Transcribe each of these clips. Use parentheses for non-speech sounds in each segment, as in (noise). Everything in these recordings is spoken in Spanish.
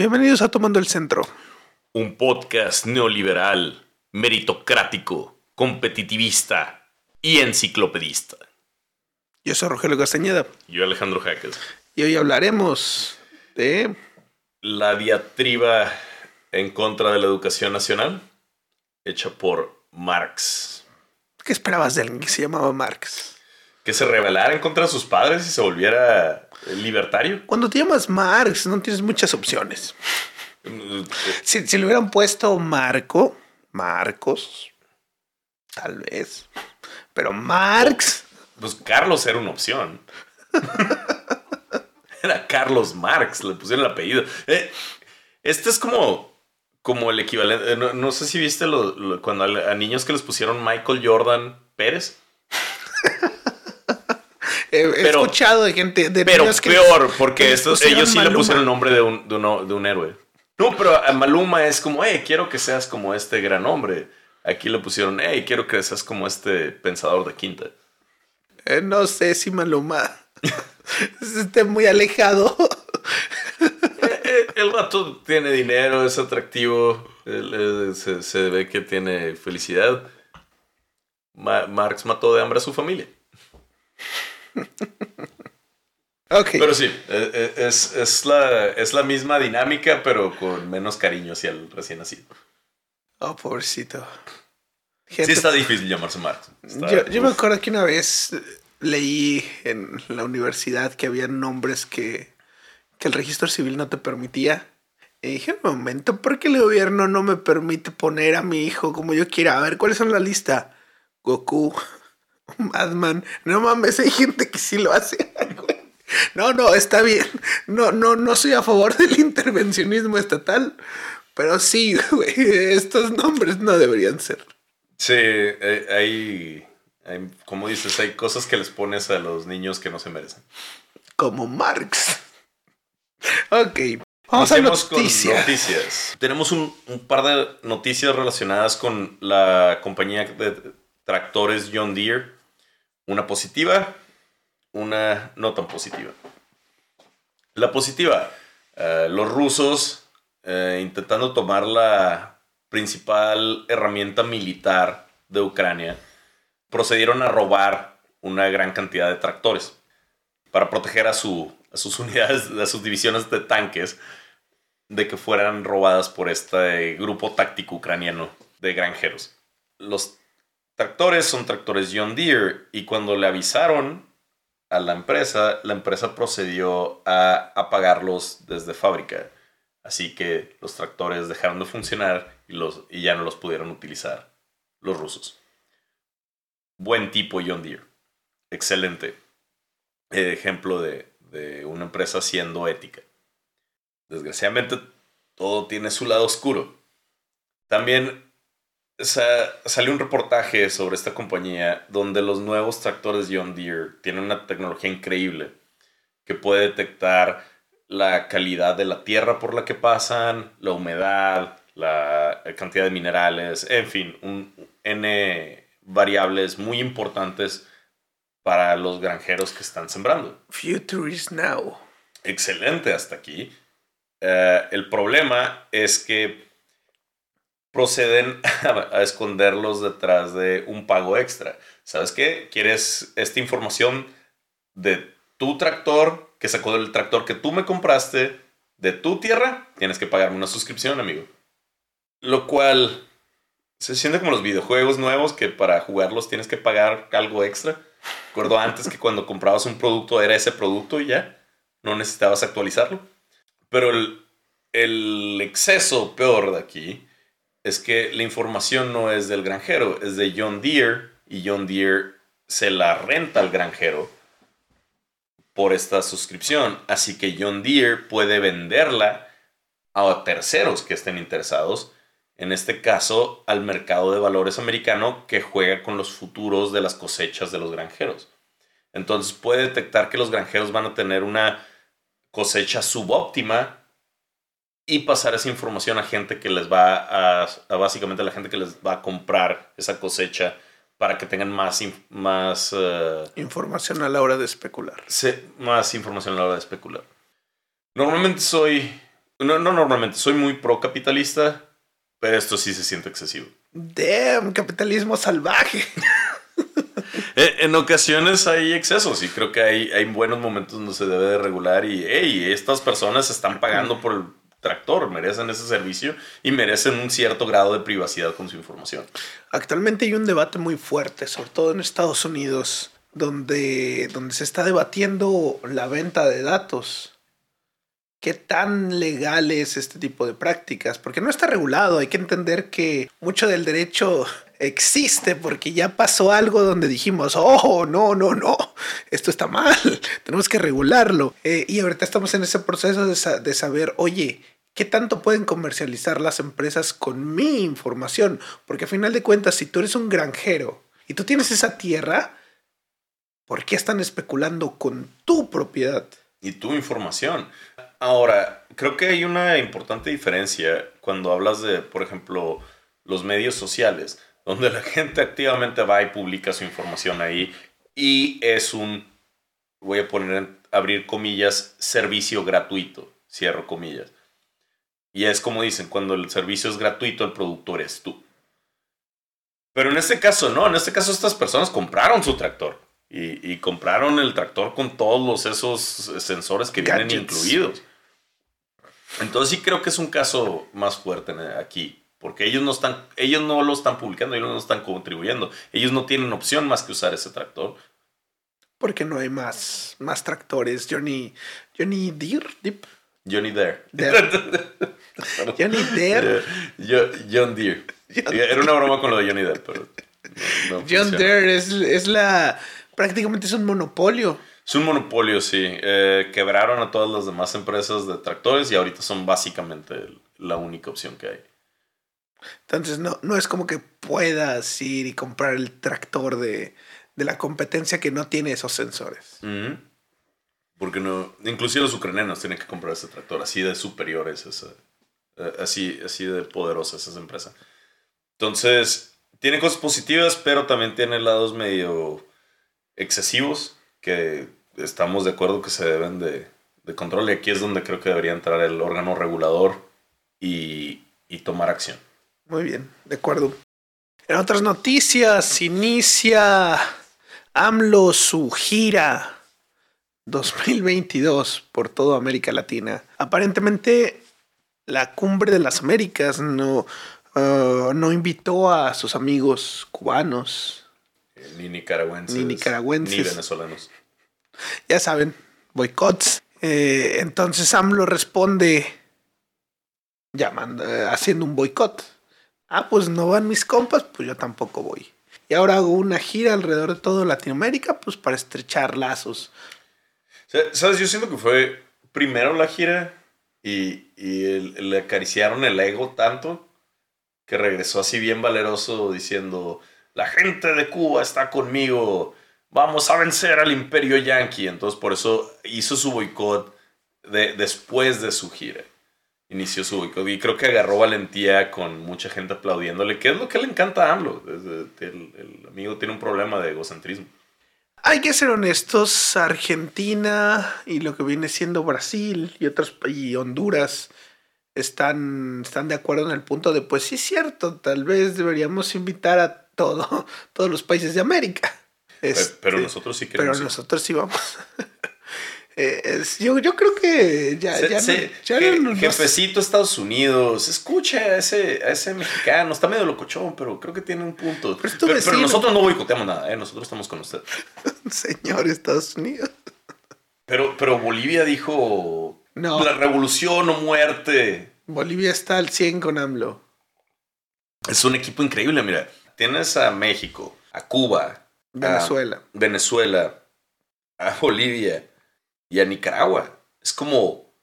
Bienvenidos a Tomando el Centro. Un podcast neoliberal, meritocrático, competitivista y enciclopedista. Yo soy Rogelio Castañeda. Yo Alejandro Jaques. Y hoy hablaremos de... La diatriba en contra de la educación nacional, hecha por Marx. ¿Qué esperabas de alguien que se llamaba Marx? Que se rebelara en contra de sus padres y se volviera libertario. Cuando te llamas Marx no tienes muchas opciones. Si, si le hubieran puesto Marco, Marcos, tal vez. Pero Marx... Pues Carlos era una opción. (laughs) era Carlos Marx, le pusieron el apellido. Eh, este es como, como el equivalente. No, no sé si viste lo, cuando a, a, niños que les pusieron Michael Jordan Pérez. (laughs) He, Pero- escuchado de gente de Pero que peor, les- porque que estos, ellos sí le pusieron el nombre de un, de, uno- de un héroe. No, pero a Maluma es como, hey, quiero que seas como este gran hombre. Aquí le pusieron, hey, quiero que seas como este pensador de quinta. Eh, no sé si Maluma (laughs) esté muy alejado. Eh, eh, el vato tiene dinero, es atractivo, se, se ve que tiene felicidad. Ma- Marx mató de hambre a su familia. (laughs) ok. Pero sí, eh, eh, es, es la, es la misma dinámica, pero con menos cariño hacia el recién nacido. Oh, pobrecito. Sí Gente, está difícil llamarse Marx. Está- yo, yo me acuerdo que una vez leí en la universidad que había nombres que, que el registro civil no te permitía. Y dije, un momento, ¿por qué el gobierno no me permite poner a mi hijo como yo quiera? A ver, ¿cuáles son la lista? Goku, Madman. No mames, hay gente que sí lo hace. No, no, está bien. No, no, no soy a favor del intervencionismo estatal. Pero sí, güey, estos nombres no deberían ser. Sí, eh, hay, hay, como dices, hay cosas que les pones a los niños que no se merecen. como Marx. Ok, vamos a Empecemos con noticias. noticias. Tenemos un, un par de noticias relacionadas con la compañía de tractores John Deere. Una positiva, una no tan positiva. La positiva, eh, los rusos eh, intentando tomar la principal herramienta militar de Ucrania, procedieron a robar una gran cantidad de tractores para proteger a, a sus (laughs) unidades, a sus divisiones de tanques de que fueran robadas por este grupo táctico ucraniano de granjeros. Los tractores son tractores John Deere y cuando le avisaron a la empresa, la empresa procedió a apagarlos desde fábrica. Así que los tractores dejaron de funcionar y, los, y ya no los pudieron utilizar los rusos. Buen tipo John Deere. Excelente ejemplo de, de una empresa siendo ética. Desgraciadamente, todo tiene su lado oscuro. También sa- salió un reportaje sobre esta compañía donde los nuevos tractores John Deere tienen una tecnología increíble que puede detectar la calidad de la tierra por la que pasan, la humedad, la cantidad de minerales, en fin, un N variables muy importantes para los granjeros que están sembrando. Future is now. Excelente hasta aquí. Eh, el problema es que proceden (laughs) a, esconderlos detrás de un pago extra. ¿Sabes qué? ¿Quieres esta información de tu tractor que sacó del tractor que tú me compraste de tu tierra? Tienes que pagarme una suscripción, amigo. Lo cual se siente como los videojuegos nuevos que para jugarlos tienes que pagar algo extra. Recuerdo antes que cuando comprabas un producto era ese producto y ya no necesitabas actualizarlo. Pero el, el exceso peor de aquí es que la información no es del granjero, es de John Deere y John Deere se la renta al granjero por esta suscripción. Así que John Deere puede venderla a terceros que estén interesados. En este caso, al mercado de valores americano que juega con los futuros de las cosechas de los granjeros. Entonces puede detectar que los granjeros van a tener una cosecha subóptima y pasar esa información a gente que les va a, a básicamente a la gente que les va a comprar esa cosecha para que tengan más, más, eh, Información a la hora de especular. se- más información a la hora de especular. Normalmente soy No, no normalmente, soy muy pro capitalista, pero esto sí se siente excesivo. Damn, capitalismo salvaje. (laughs) Eh, en ocasiones hay excesos y creo que hay, hay buenos momentos donde se debe de regular y, hey, estas personas están pagando por el tractor, merecen ese servicio y merecen un cierto grado de privacidad con su información. Actualmente hay un debate muy fuerte, sobre todo en Estados Unidos, donde, donde se está debatiendo la venta de datos. ¿Qué tan legal es este tipo de prácticas? Porque no está regulado, hay que entender que mucho del derecho existe porque ya pasó algo donde dijimos, oh, no, no, no, esto está mal, tenemos que regularlo. Eh, y ahorita estamos en ese proceso de, de saber, oye, ¿Qué tanto pueden comercializar las empresas con mi información? Porque a final de cuentas, si tú eres un granjero y tú tienes esa tierra, ¿por qué están especulando con tu propiedad? Y tu información. Ahora, creo que hay una importante diferencia cuando hablas de, por ejemplo, los medios sociales, donde la gente activamente va y publica su información ahí y es un, voy a poner, abrir comillas, servicio gratuito, cierro comillas. Y es como dicen, cuando el servicio es gratuito, el productor es tú. Pero en este caso no, en este caso estas personas compraron su tractor. Y, compraron el tractor con todos esos sensores que vienen incluidos. Entonces sí creo que es un caso más fuerte aquí. Porque ellos no, están, ellos no lo están publicando, ellos no están contribuyendo. Ellos no tienen opción más que usar ese tractor. Porque no hay más, más tractores. Johnny, Johnny Deere, Deep. Johnny Deere. (laughs) Johnny Deere. John Deere. Era una broma con lo de Johnny Deere, pero. (laughs) John Deere es, la. Prácticamente es un monopolio. Es un monopolio, sí. Eh, quebraron a todas las demás empresas de tractores y ahorita son básicamente la única opción que hay. Entonces, no, no es como que puedas ir y comprar el tractor de, la competencia que no tiene esos sensores. Porque no, inclusive los ucranianos tienen que comprar ese tractor, así de superiores, esa, eh, así, así de poderosas esa empresa. Entonces, tiene cosas positivas, pero también tiene lados medio excesivos que estamos de acuerdo que se deben de, de control. Y aquí es donde creo que debería entrar el órgano regulador y, y tomar acción. Muy bien, de acuerdo. En otras noticias, inicia AMLO su gira 2022 por toda América Latina. Aparentemente la cumbre de las Américas no, uh, no invitó a sus amigos cubanos. Ni nicaragüenses. Ni nicaragüenses. Ni venezolanos. Ya saben, boicots. Eh, entonces AMLO responde llamando, eh, haciendo un boicot. Ah, pues no van mis compas, pues yo tampoco voy. Y ahora hago una gira alrededor de toda Latinoamérica, pues para estrechar lazos ¿Sabes? Yo siento que fue primero la gira y, le acariciaron el ego tanto que regresó así bien valeroso diciendo, la gente de Cuba está conmigo, vamos a vencer al imperio yanqui. Entonces por eso hizo su boicot de, después de su gira. Inició su boicot y creo que agarró valentía con mucha gente aplaudiéndole, que es lo que le encanta a AMLO. el amigo tiene un problema de egocentrismo. Hay que ser honestos, Argentina y lo que viene siendo Brasil y otros y Honduras están, están de acuerdo en el punto de, pues sí es cierto, tal vez deberíamos invitar a todo, (laughs) todos los países de América. pero este, nosotros sí queremos. Pero nosotros sí vamos. (laughs) Eh, yo, yo, creo que ya, ya, Jefecito Estados Unidos, escucha a ese, a ese mexicano, está medio locochón, pero creo que tiene un punto. Pero, nosotros no boicoteamos nada, ¿eh? nosotros estamos con usted. (laughs) Señor Estados Unidos. Pero, pero Bolivia dijo no. la revolución o muerte. Bolivia está al 100 con AMLO. Es un equipo increíble, mira. Tienes a México, a Cuba, Venezuela, a Venezuela, a Bolivia y a Nicaragua. Es como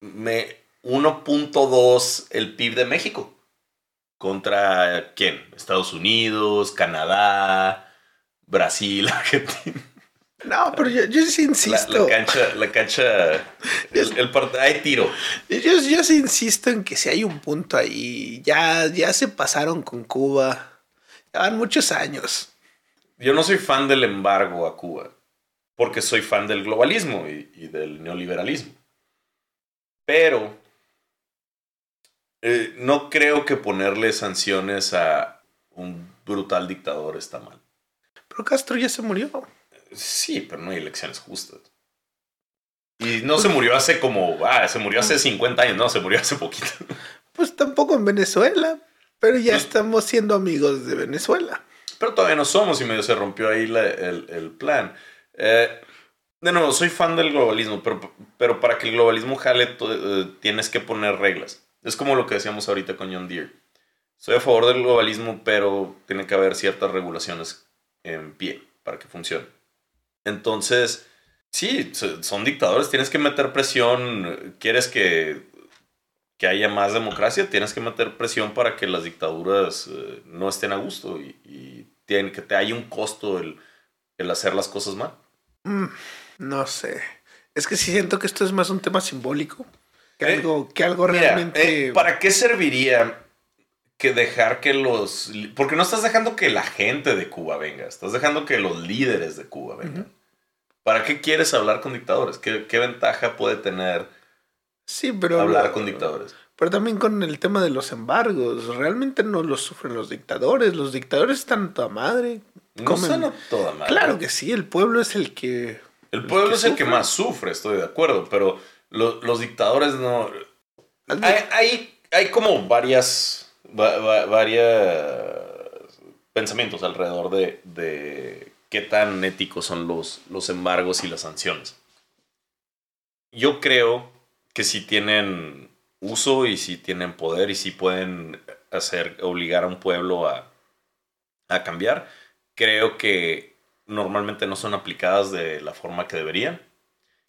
1.2 el PIB de México. ¿Contra quién? Estados Unidos, Canadá, Brasil, (laughs) Argentina. No, pero yo, yo sí insisto. La, cancha, la cancha, el, el hay tiro. Yo, yo sí insisto en que si hay un punto ahí, ya, ya se pasaron con Cuba. Ya van muchos años. Yo no soy fan del embargo a Cuba porque soy fan del globalismo y, del neoliberalismo. Pero eh, no creo que ponerle sanciones a un brutal dictador está mal. Pero Castro ya se murió. Sí, pero no hay elecciones justas. Y no se murió hace como, ah, se murió hace 50 años, no, se murió hace poquito. Pues tampoco en Venezuela, pero ya Pues- estamos siendo amigos de Venezuela. Pero todavía no somos y medio se rompió ahí la- el, el plan. Eh, de nuevo, soy fan del globalismo, pero, pero para que el globalismo jale eh, tienes que poner reglas. Es como lo que decíamos ahorita con John Deere. Soy a favor del globalismo, pero tiene que haber ciertas regulaciones en pie para que funcione. Entonces, sí, so- son dictadores, tienes que meter presión. ¿Quieres que, que haya más democracia? Tienes que meter presión para que las dictaduras eh, no estén a gusto y, y tienen que te haya un costo el, el hacer las cosas mal. Mm, no sé. Es que sí siento que esto es más un tema simbólico. Que Eh, algo, que algo Mira, realmente. eh, ¿para qué serviría que dejar que los... Porque no estás dejando que la gente de Cuba venga, estás dejando que los líderes de Cuba vengan. ¿Para qué quieres hablar con dictadores? ¿Qué, qué ventaja puede tener Sí, pero. hablar con dictadores? Pero también con el tema de los embargos. Realmente no los sufren los dictadores. Los dictadores están a toda madre. No Comen- toda madre. Claro que sí, el pueblo es el que. El pueblo es el que más sufre, estoy de acuerdo, pero lo- los dictadores no... Hay, hay, hay como varias, va- va- varias pensamientos alrededor de, de qué tan éticos son los, los embargos y las sanciones. Yo creo que si tienen uso y si tienen poder y si pueden hacer, obligar a un pueblo a, a cambiar, creo que normalmente no son aplicadas de la forma que deberían.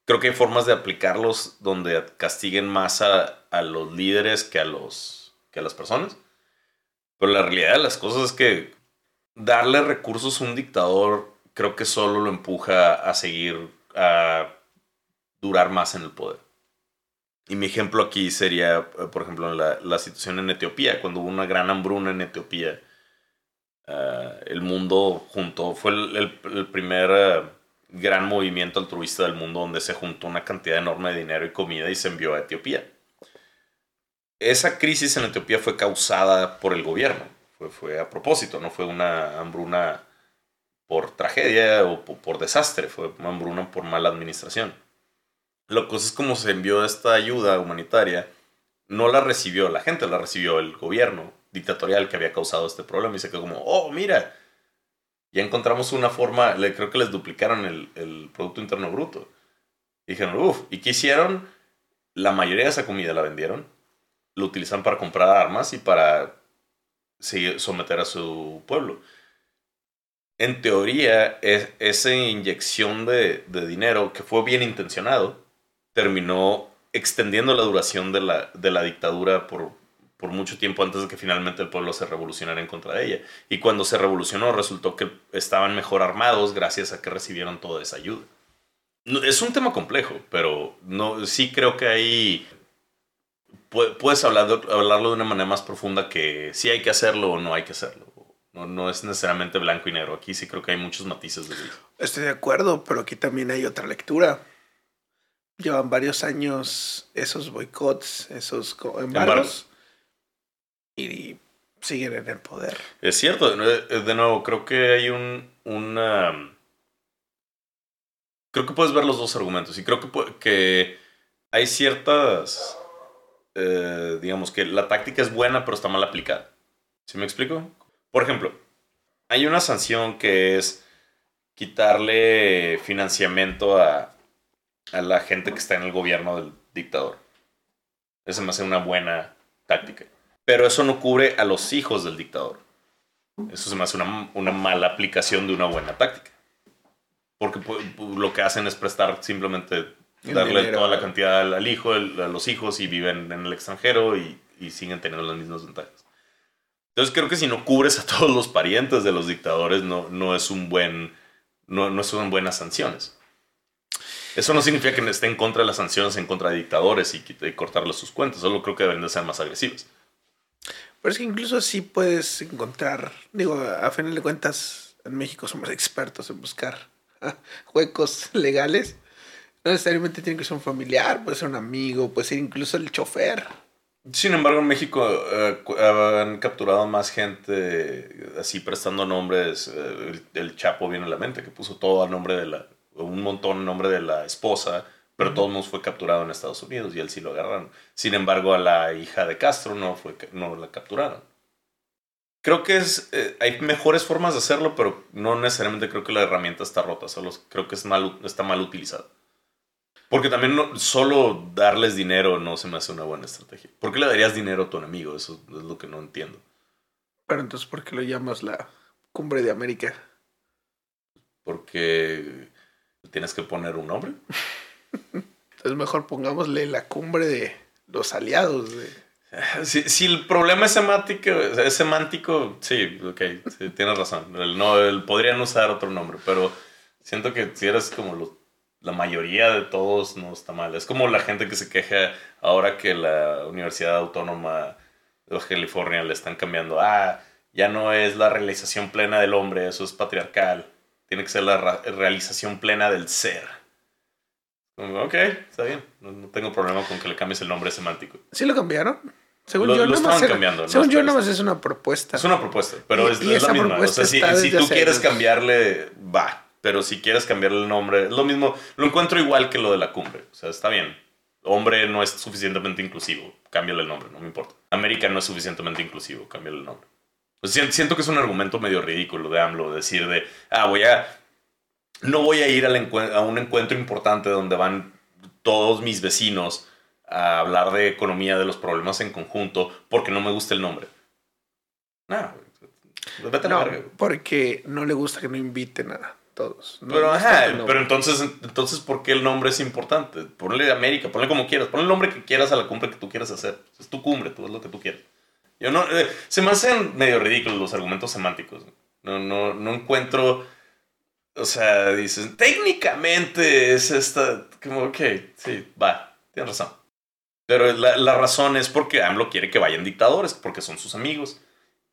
Creo que hay formas de aplicarlos donde castiguen más a, a los líderes que a, los, que a las personas. Pero la realidad de las cosas es que darle recursos a un dictador creo que solo lo empuja a seguir, a durar más en el poder. Y mi ejemplo aquí sería, eh, por ejemplo, la, la situación en Etiopía, cuando hubo una gran hambruna en Etiopía. Eh, el mundo junto, fue el, primer eh, gran movimiento altruista del mundo donde se juntó una cantidad enorme de dinero y comida y se envió a Etiopía. Esa crisis en Etiopía fue causada por el gobierno, fue, a propósito, no fue una hambruna por tragedia o po- por desastre, fue una hambruna por mala administración. Lo que es como se envió esta ayuda humanitaria, no la recibió la gente, la recibió el gobierno dictatorial que había causado este problema y se quedó como, oh, mira, ya encontramos una forma, le, creo que les duplicaron el, Producto Interno Bruto. Dijeron, uff, ¿y qué hicieron? La mayoría de esa comida la vendieron, lo utilizan para comprar armas y para someter a su pueblo. En teoría, es, esa inyección de, dinero, que fue bien intencionado, terminó extendiendo la duración de la dictadura por, por mucho tiempo antes de que finalmente el pueblo se revolucionara en contra de ella. Y cuando se revolucionó resultó que estaban mejor armados gracias a que recibieron toda esa ayuda. Es un tema complejo, pero no, sí creo que ahí pu- puedes hablar de- hablarlo de una manera más profunda que si hay que hacerlo o no hay que hacerlo. No, no es necesariamente blanco y negro. Aquí sí creo que hay muchos matices de gris. Estoy de acuerdo, pero aquí también hay otra lectura. Llevan varios años esos boicots, esos embargos. Y siguen en el poder. Es cierto, de de nuevo, creo que hay un, una... Creo que puedes ver los dos argumentos y creo que, que hay ciertas... eh, digamos que la táctica es buena pero está mal aplicada. ¿Sí me explico? Por ejemplo, hay una sanción que es quitarle financiamiento a, a la gente que está en el gobierno del dictador. Esa me hace una buena táctica. Pero eso no cubre a los hijos del dictador. Eso se me hace una, una mala aplicación de una buena táctica. Porque pu- pu- lo que hacen es prestar simplemente, El darle dinero. toda la cantidad al, al hijo, el- a los hijos y viven en el extranjero y, y siguen teniendo las mismas ventajas. Entonces creo que si no cubres a todos los parientes de los dictadores, no, no es un buen, no, no son buenas sanciones. Eso no significa que esté en contra de las sanciones en contra de dictadores y, cortarles sus cuentas. Solo creo que deben de ser más agresivas. Pero es que incluso así puedes encontrar, digo, a final de cuentas, en México somos (laughs) expertos en buscar (laughs) huecos legales. No necesariamente tiene que ser un familiar, puede ser un amigo, puede ser incluso el chofer. Sin embargo, en México eh, han capturado más gente así prestando nombres. eh, el, el Chapo viene a la mente, que puso todo a nombre de la. un montón a nombre de la esposa, pero todo mundo fue capturado en Estados Unidos y él sí lo agarraron. Sin embargo, a la hija de Castro no, fue, no la capturaron. Creo que es, eh, hay mejores formas de hacerlo, pero no necesariamente creo que la herramienta está rota, solo creo que es mal, está mal utilizada. Porque también no- solo darles dinero no se me hace una buena estrategia. ¿Por qué le darías dinero a tu enemigo? Eso es lo que no entiendo. Pero entonces, ¿por qué lo llamas la cumbre de América? Porque tienes que poner un nombre. (laughs) Entonces, mejor pongámosle la cumbre de los aliados. Si, el problema es semántico, es semántico, sí, ok, tienes razón. No, podrían usar otro nombre, pero siento que si eres como la mayoría de todos, no está mal. Es como la gente que se queja ahora que la Universidad Autónoma de California le están cambiando. Ah, ya no es la realización plena del hombre, eso es patriarcal. Tiene que ser la realización plena del ser. Ok, está bien. No, no tengo problema con que le cambies el nombre semántico. ¿Sí lo cambiaron? Según Lo- yo, lo estaban era- cambiando, ¿no? Según yo, Está- nada más es una propuesta. Es una propuesta, pero Y- es, y es la misma. O sea, si, tú quieres años. cambiarle, va. Pero si quieres cambiarle el nombre, es lo mismo. Lo encuentro igual que lo de la cumbre. O sea, está bien. Hombre no es suficientemente inclusivo. Cámbiale el nombre, no me importa. América no es suficientemente inclusivo. Cámbiale el nombre. Pues si- siento que es un argumento medio ridículo de AMLO. Decir de, ah, voy a. No voy a ir encue- a un encuentro importante donde van todos mis vecinos a hablar de economía, de los problemas en conjunto, porque no me gusta el nombre. No, güey. Vete a la No, verga, güey. porque no le gusta que no inviten a todos. No, Pero, ajá, entonces, entonces, ¿por qué el nombre es importante? Ponle América, ponle como quieras, ponle el nombre que quieras a la cumbre que tú quieras hacer. Es tu cumbre, tú es lo que tú quieras. Yo no, eh, se me hacen medio ridículos los argumentos semánticos. No, no, no encuentro, o sea, dices, técnicamente es esta, como, ok, sí, va, tienes razón. Pero la, la razón es porque AMLO quiere que vayan dictadores, porque son sus amigos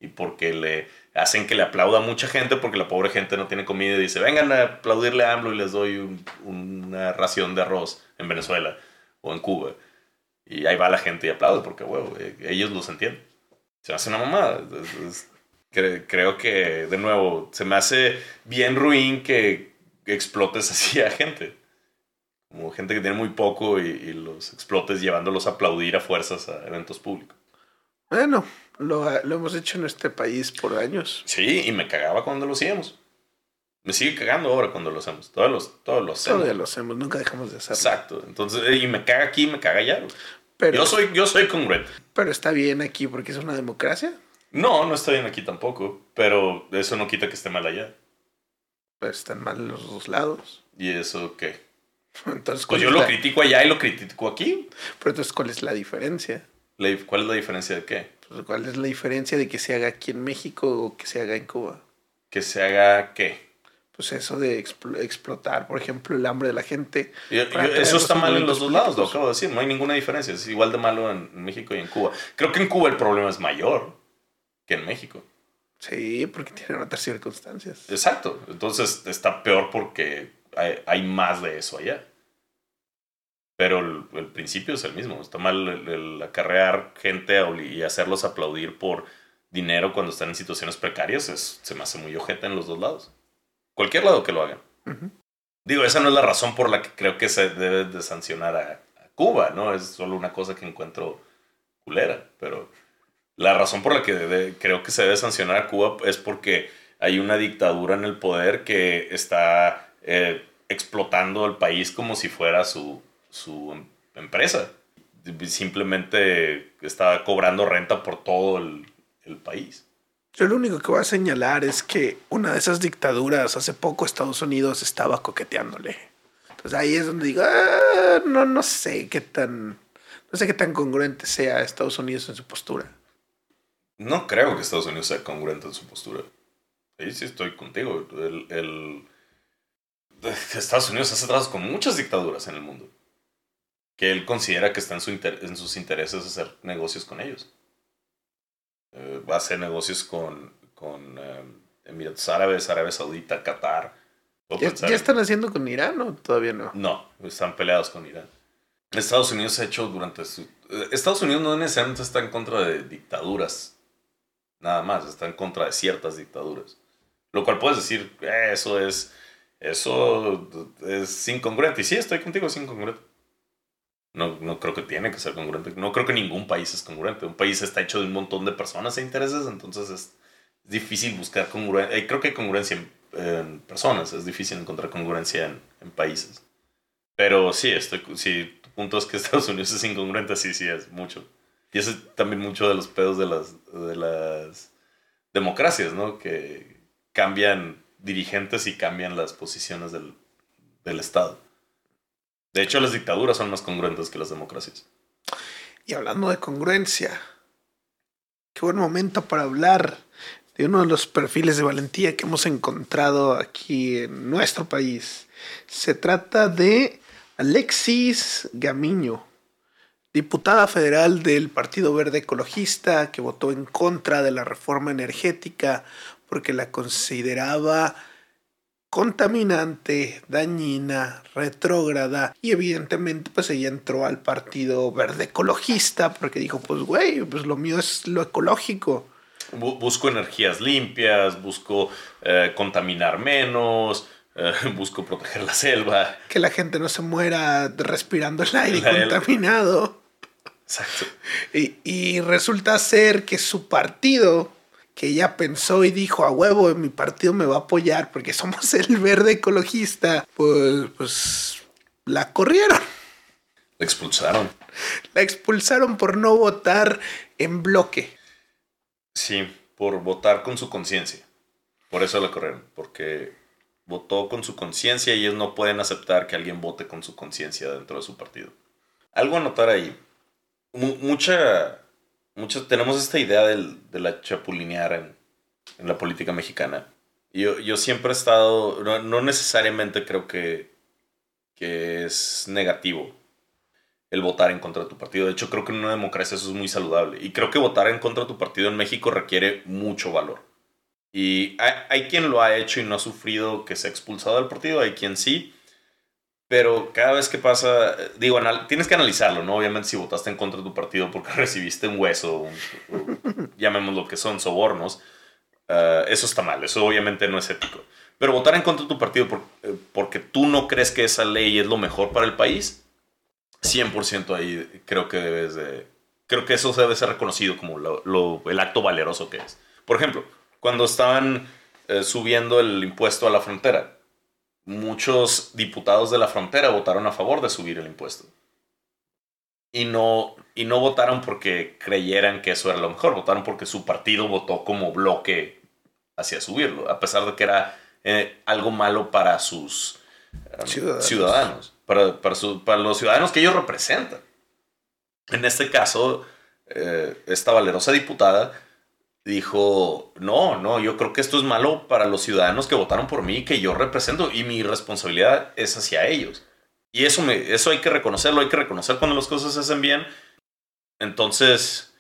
y porque le hacen que le aplauda mucha gente porque la pobre gente no tiene comida y dice, vengan a aplaudirle a AMLO y les doy un- una ración de arroz en Venezuela o en Cuba. Y ahí va la gente y aplaude porque, huevo, eh, ellos los entienden. Se hace una mamada. Es- cre- creo que, de nuevo, se me hace bien ruin que explotes (laughs) así a gente. Como gente que tiene muy poco y, y los explotes llevándolos a aplaudir a fuerzas a eventos públicos. Bueno, lo, lo hemos hecho en este país por años. Sí, y me cagaba cuando lo hacíamos. Me sigue cagando ahora cuando lo hacemos. Todos los, todos lo hacemos. Todavía lo hacemos, nunca dejamos de hacerlo. Exacto. Entonces, eh, y me caga aquí, me caga allá. Pero, Yo soy, yo soy congruente. pero está bien aquí porque es una democracia. No, no estoy bien aquí tampoco. Pero eso no quita que esté mal allá. Pues están mal los dos lados. ¿Y eso qué? (laughs) Entonces, Pues ¿cuál yo lo la- critico allá y lo critico aquí. Pero entonces, ¿cuál es la diferencia? La ¿Cuál es la diferencia de qué? Pues, ¿Cuál es la diferencia de que se haga aquí en México o que se haga en Cuba? Que se haga qué. Pues eso de expl- explotar, por ejemplo, el hambre de la gente. Yo- eso está mal en los dos lados, lo acabo de decir. No hay ninguna diferencia. Es igual de malo en México y en Cuba. Creo que en Cuba el problema es mayor que en México. Sí, porque tienen otras circunstancias. Exacto. Entonces está peor porque hay, hay más de eso allá. Pero el, el principio es el mismo. Está mal el, el acarrear gente y hacerlos aplaudir por dinero cuando están en situaciones precarias. Es, se me hace muy ojete en los dos lados. Cualquier lado que lo hagan. Ujú. Digo, esa no es la razón por la que creo que se debe de sancionar a, a Cuba, ¿no? Es solo una cosa que encuentro culera. Pero la razón por la que creo que se debe sancionar a Cuba es porque hay una dictadura en el poder que está eh, explotando el país como si fuera su, su em- empresa. Simplemente está cobrando renta por todo el, el país. Yo lo único que voy a señalar es que una de esas dictaduras, hace poco Estados Unidos estaba coqueteándole. Entonces ahí es donde digo, "Ah, no, no sé qué tan, no sé qué tan congruente sea Estados Unidos en su postura. No creo que Estados Unidos sea congruente en su postura. Ahí sí estoy contigo. El, el- Estados Unidos hace tratos con muchas dictaduras en el mundo. Que él considera que está en, su inter- en sus intereses hacer negocios con ellos. Eh, va a hacer negocios con, con eh, Emiratos Árabes, Arabia Saudita, Qatar. ¿Ya, están haciendo con Irán o todavía no? No, están peleados con Irán. Estados Unidos ha hecho durante su... Eh, Estados Unidos no necesariamente está en contra de dictaduras. Nada más, está en contra de ciertas dictaduras. Lo cual puedes decir, eh, eso es... Eso es incongruente. Y sí, estoy contigo, es incongruente. No, no creo que tiene que ser congruente. No creo que ningún país es congruente. Un país está hecho de un montón de personas e intereses, entonces es difícil buscar congruencia. Eh, creo que hay congruencia en, personas, es difícil encontrar congruencia en, países. Pero sí, estoy, sí, tu punto es que (laughs) Estados Unidos es incongruente, sí, sí, es mucho. Y eso es también mucho de los pedos de las, de las democracias, ¿no? Que cambian dirigentes y cambian las posiciones del, del Estado. De hecho, las dictaduras son más congruentes que las democracias. Y hablando de congruencia, qué buen momento para hablar de uno de los perfiles de valentía que hemos encontrado aquí en nuestro país. Se trata de Alexis Gamiño, diputada federal del Partido Verde Ecologista que votó en contra de la reforma energética porque la consideraba contaminante, dañina, retrógrada y evidentemente pues ella entró al partido verde ecologista porque dijo pues güey, pues lo mío es lo ecológico. Busco energías limpias, busco eh, contaminar menos, eh, (laughs) busco proteger la selva. Que la gente no se muera respirando el aire contaminado. Exacto. Y, y resulta ser que su partido que ella pensó y dijo, a huevo, mi partido me va a apoyar porque somos el verde ecologista, pues, pues la corrieron. La expulsaron. La expulsaron por no votar en bloque. Sí, por votar con su conciencia. Por eso la corrieron, porque votó con su conciencia y ellos no pueden aceptar que alguien vote con su conciencia dentro de su partido. Algo a notar ahí. Mucha muchos tenemos esta idea del, de la chapulinear en, en, la política mexicana. Yo, yo siempre he estado, no, no, necesariamente creo que, que es negativo el votar en contra de tu partido. De hecho, creo que en una democracia eso es muy saludable. Y creo que votar en contra de tu partido en México requiere mucho valor. Y hay, hay quien lo ha hecho y no ha sufrido que se ha expulsado del partido, hay quien sí. Pero cada vez que pasa, digo, tienes que analizarlo, ¿no? Obviamente si votaste en contra de tu partido porque (laughs) recibiste un hueso, llamemos lo que son sobornos, uh, eso está mal, eso obviamente no es ético. Pero votar en contra de tu partido eh, porque tú no crees que esa ley es lo mejor para el país, 100% ahí creo que debes de... Creo que eso debe ser reconocido como lo, el acto valeroso que es. Por ejemplo, cuando estaban eh, subiendo el impuesto a la frontera, muchos diputados de la frontera votaron a favor de subir el impuesto. Y no, y no votaron porque creyeran que eso era lo mejor, votaron porque su partido votó como bloque hacia subirlo, a pesar de que era eh, algo malo para sus um, ciudadanos, para, para, los ciudadanos que ellos representan. En este caso, eh, esta valerosa diputada dijo, no, no, yo creo que esto es malo para los ciudadanos que votaron por mí, que yo represento, y mi responsabilidad es hacia ellos. Y eso, me, eso hay que reconocerlo, hay que reconocer cuando las cosas se hacen bien. Entonces,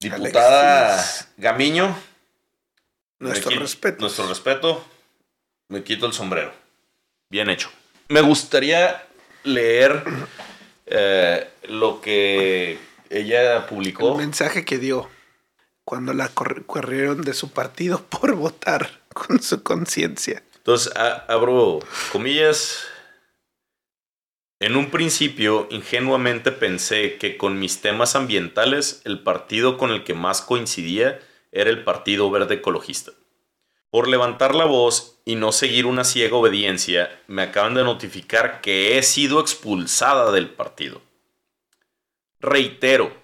diputada Gamiño, nuestro respeto. Nuestro respeto, me quito el sombrero. Bien hecho. Me gustaría leer eh, lo que ella publicó. El mensaje que dio cuando la corrieron de su partido (laughs) por votar con su conciencia. Entonces, abro comillas. En un principio, ingenuamente pensé que con mis temas ambientales, el partido con el que más coincidía era el Partido Verde Ecologista. Por levantar la voz y no seguir una ciega obediencia, me acaban de notificar que he sido expulsada del partido. Reitero,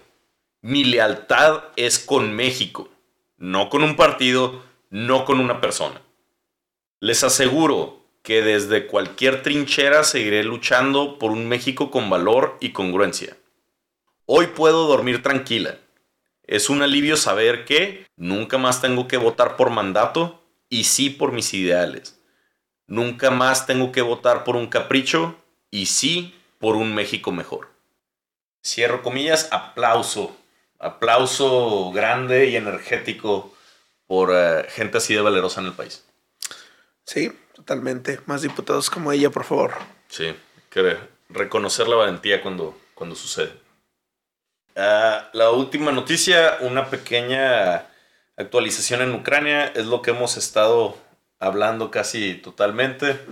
mi lealtad es con México, no con un partido, no con una persona. Les aseguro que desde cualquier trinchera seguiré luchando por un México con valor y congruencia. Hoy puedo dormir tranquila. Es un alivio saber que nunca más tengo que votar por mandato y sí por mis ideales. Nunca más tengo que votar por un capricho y sí por un México mejor. Cierro comillas, aplauso aplauso grande y energético por eh, gente así de valerosa en el país. Sí, totalmente. Más diputados como ella, por favor. Sí, que reconocer la valentía cuando, cuando sucede. Ah, la última noticia, una pequeña actualización en Ucrania, es lo que hemos estado hablando casi totalmente. (laughs)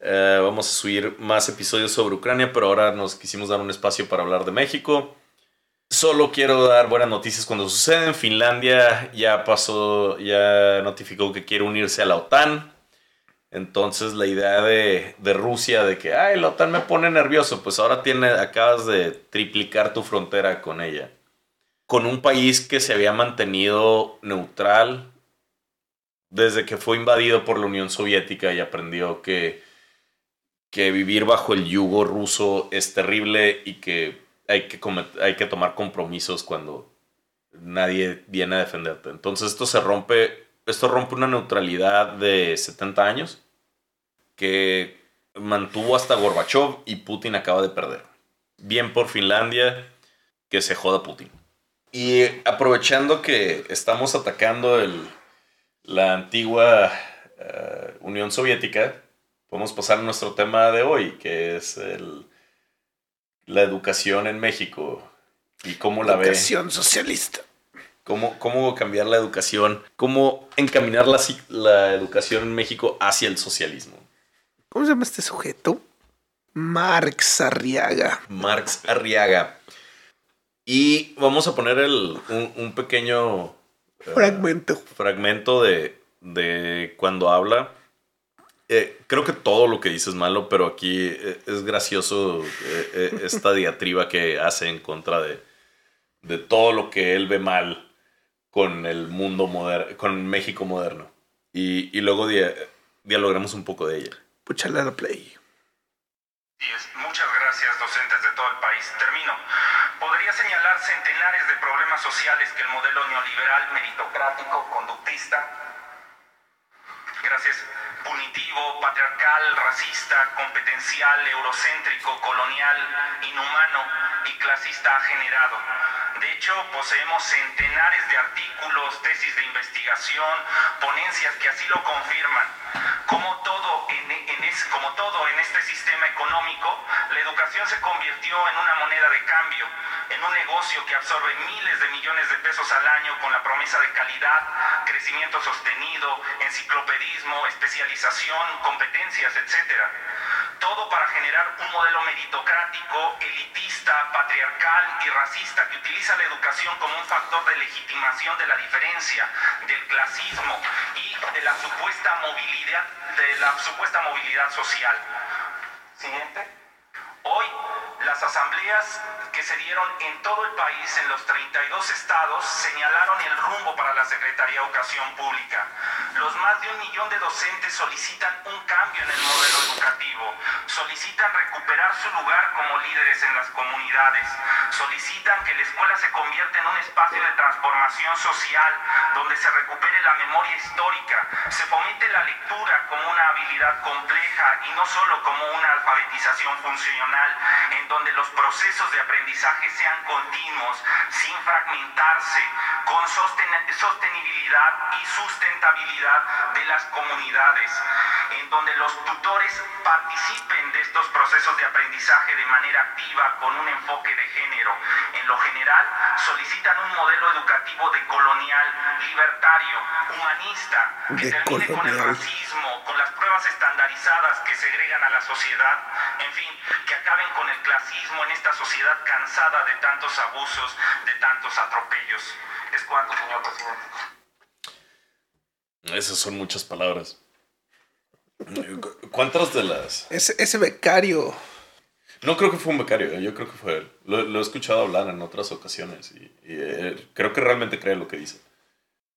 Eh, vamos a subir más episodios sobre Ucrania, pero ahora nos quisimos dar un espacio para hablar de México. Solo quiero dar buenas noticias cuando suceden. Finlandia ya pasó, ya notificó que quiere unirse a la OTAN. Entonces la idea de, Rusia de que, ay, la OTAN me pone nervioso, pues ahora tiene, acabas de triplicar tu frontera con ella. Con un país que se había mantenido neutral desde que fue invadido por la Unión Soviética y aprendió que, que vivir bajo el yugo ruso es terrible y que hay que, tomar compromisos cuando nadie viene a defenderte. Entonces esto se rompe esto rompe una neutralidad de 70 años que mantuvo hasta Gorbachev y Putin acaba de perder. Bien por Finlandia, que se joda Putin. Y aprovechando que estamos atacando el, la antigua eh, Unión Soviética, podemos pasar a nuestro tema de hoy, que es el, la educación en México y cómo la ve. Educación socialista cómo, cambiar la educación, cómo encaminar la, la educación en México hacia el socialismo. ¿Cómo se llama este sujeto? Marx Arriaga. Marx Arriaga. Y vamos a poner el, un, pequeño eh, fragmento. fragmento de, cuando habla. Eh, creo que todo lo que dice es malo, pero aquí eh, es gracioso esta (laughs) diatriba que hace en contra de, de todo lo que él ve mal con el mundo moderno, con México moderno. Y, y luego dialogramos un poco de ella. Puchale la play. Muchas gracias, docentes de todo el país. Termino. Podría señalar centenares de problemas sociales que el modelo neoliberal, meritocrático, conductista, gracias, punitivo, patriarcal, racista, competencial, eurocéntrico, colonial, inhumano y clasista ha generado de hecho, poseemos centenares de artículos, tesis de investigación, ponencias que así lo confirman. Como todo en, como todo en este sistema económico, la educación se convirtió en una moneda de cambio, en un negocio que absorbe miles de millones de pesos al año con la promesa de calidad, crecimiento sostenido, enciclopedismo, especialización, competencias, etcétera todo para generar un modelo meritocrático, elitista, patriarcal y racista que utiliza la educación como un factor de legitimación de la diferencia, del clasismo y de la supuesta movilidad, de la supuesta movilidad social. Siguiente. Hoy las asambleas que se dieron en todo el país, en los 32 estados, señalaron el rumbo para la Secretaría de Educación Pública. Los más de un millón de docentes solicitan un cambio en el modelo educativo, solicitan recuperar su lugar como líderes en las comunidades, solicitan que la escuela se convierta en un espacio de transformación social donde se recupere la memoria histórica, se fomente la lectura como una habilidad compleja y no solo como una alfabetización funcional, en donde los procesos de aprendizaje sean continuos, sin fragmentarse, con sostenibilidad y sustentabilidad de las comunidades, en donde los tutores participen de estos procesos de aprendizaje de manera activa con un enfoque de género. En lo general, solicitan un modelo educativo decolonial, libertario, humanista, que termine con el racismo, con las pruebas estandarizadas que segregan a la sociedad, en fin, que acaben con el clasismo en esta sociedad cansada de tantos abusos, de tantos atropellos. Es cuanto, señor presidente. Esas son muchas palabras. ¿Cuántas de las...? Ese, ese becario. No creo que fue un becario, yo creo que fue él. Lo, he escuchado hablar en otras ocasiones y, creo que realmente cree lo que dice.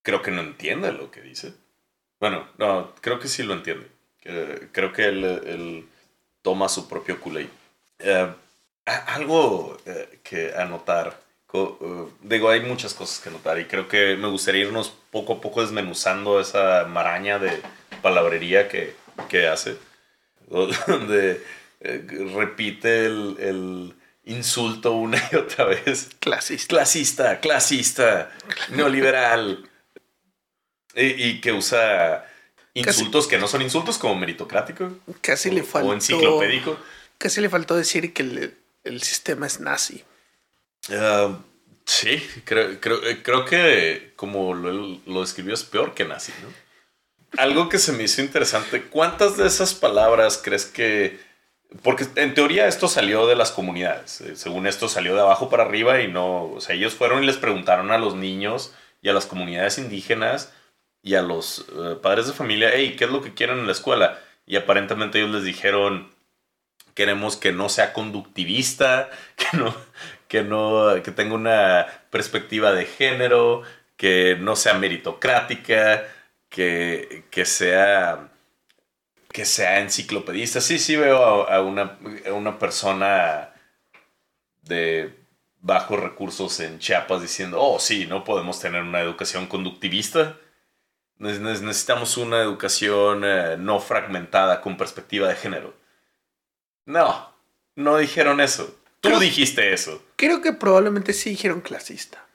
Creo que no entiende lo que dice. Bueno, no, creo que sí lo entiende. Creo que él, toma su propio culé. Eh, algo eh, que anotar. Eh, digo, hay muchas cosas que anotar y creo que me gustaría irnos poco a poco desmenuzando esa maraña de palabrería que, que hace. (laughs) Donde repite el, insulto una y otra vez. Clasista. Clasista, clasista, neoliberal. y, y, que usa insultos que no son insultos, como meritocrático. Casi o, le faltó. O enciclopédico. Casi le faltó decir que el, el sistema es nazi. Uh, sí, creo, creo, eh, creo, que como lo, lo describió es peor que nazi, ¿no? Algo que se me hizo interesante, ¿cuántas de esas palabras crees que... Porque en teoría esto salió de las comunidades, eh, según esto salió de abajo para arriba y no, o sea, ellos fueron y les preguntaron a los niños y a las comunidades indígenas y a los uh, padres de familia, hey, ¿qué es lo que quieren en la escuela? Y aparentemente ellos les dijeron, queremos que no sea conductivista, (laughs) que no, que no, que tenga una perspectiva de género, que no sea meritocrática, que, que sea que sea enciclopedista. Sí, sí veo a, una, a una persona de bajos recursos en Chiapas diciendo, oh, sí, no podemos tener una educación conductivista. Necesitamos una educación eh, no fragmentada con perspectiva de género. No, no dijeron eso. Tú creo, dijiste eso. Creo que probablemente sí dijeron clasista.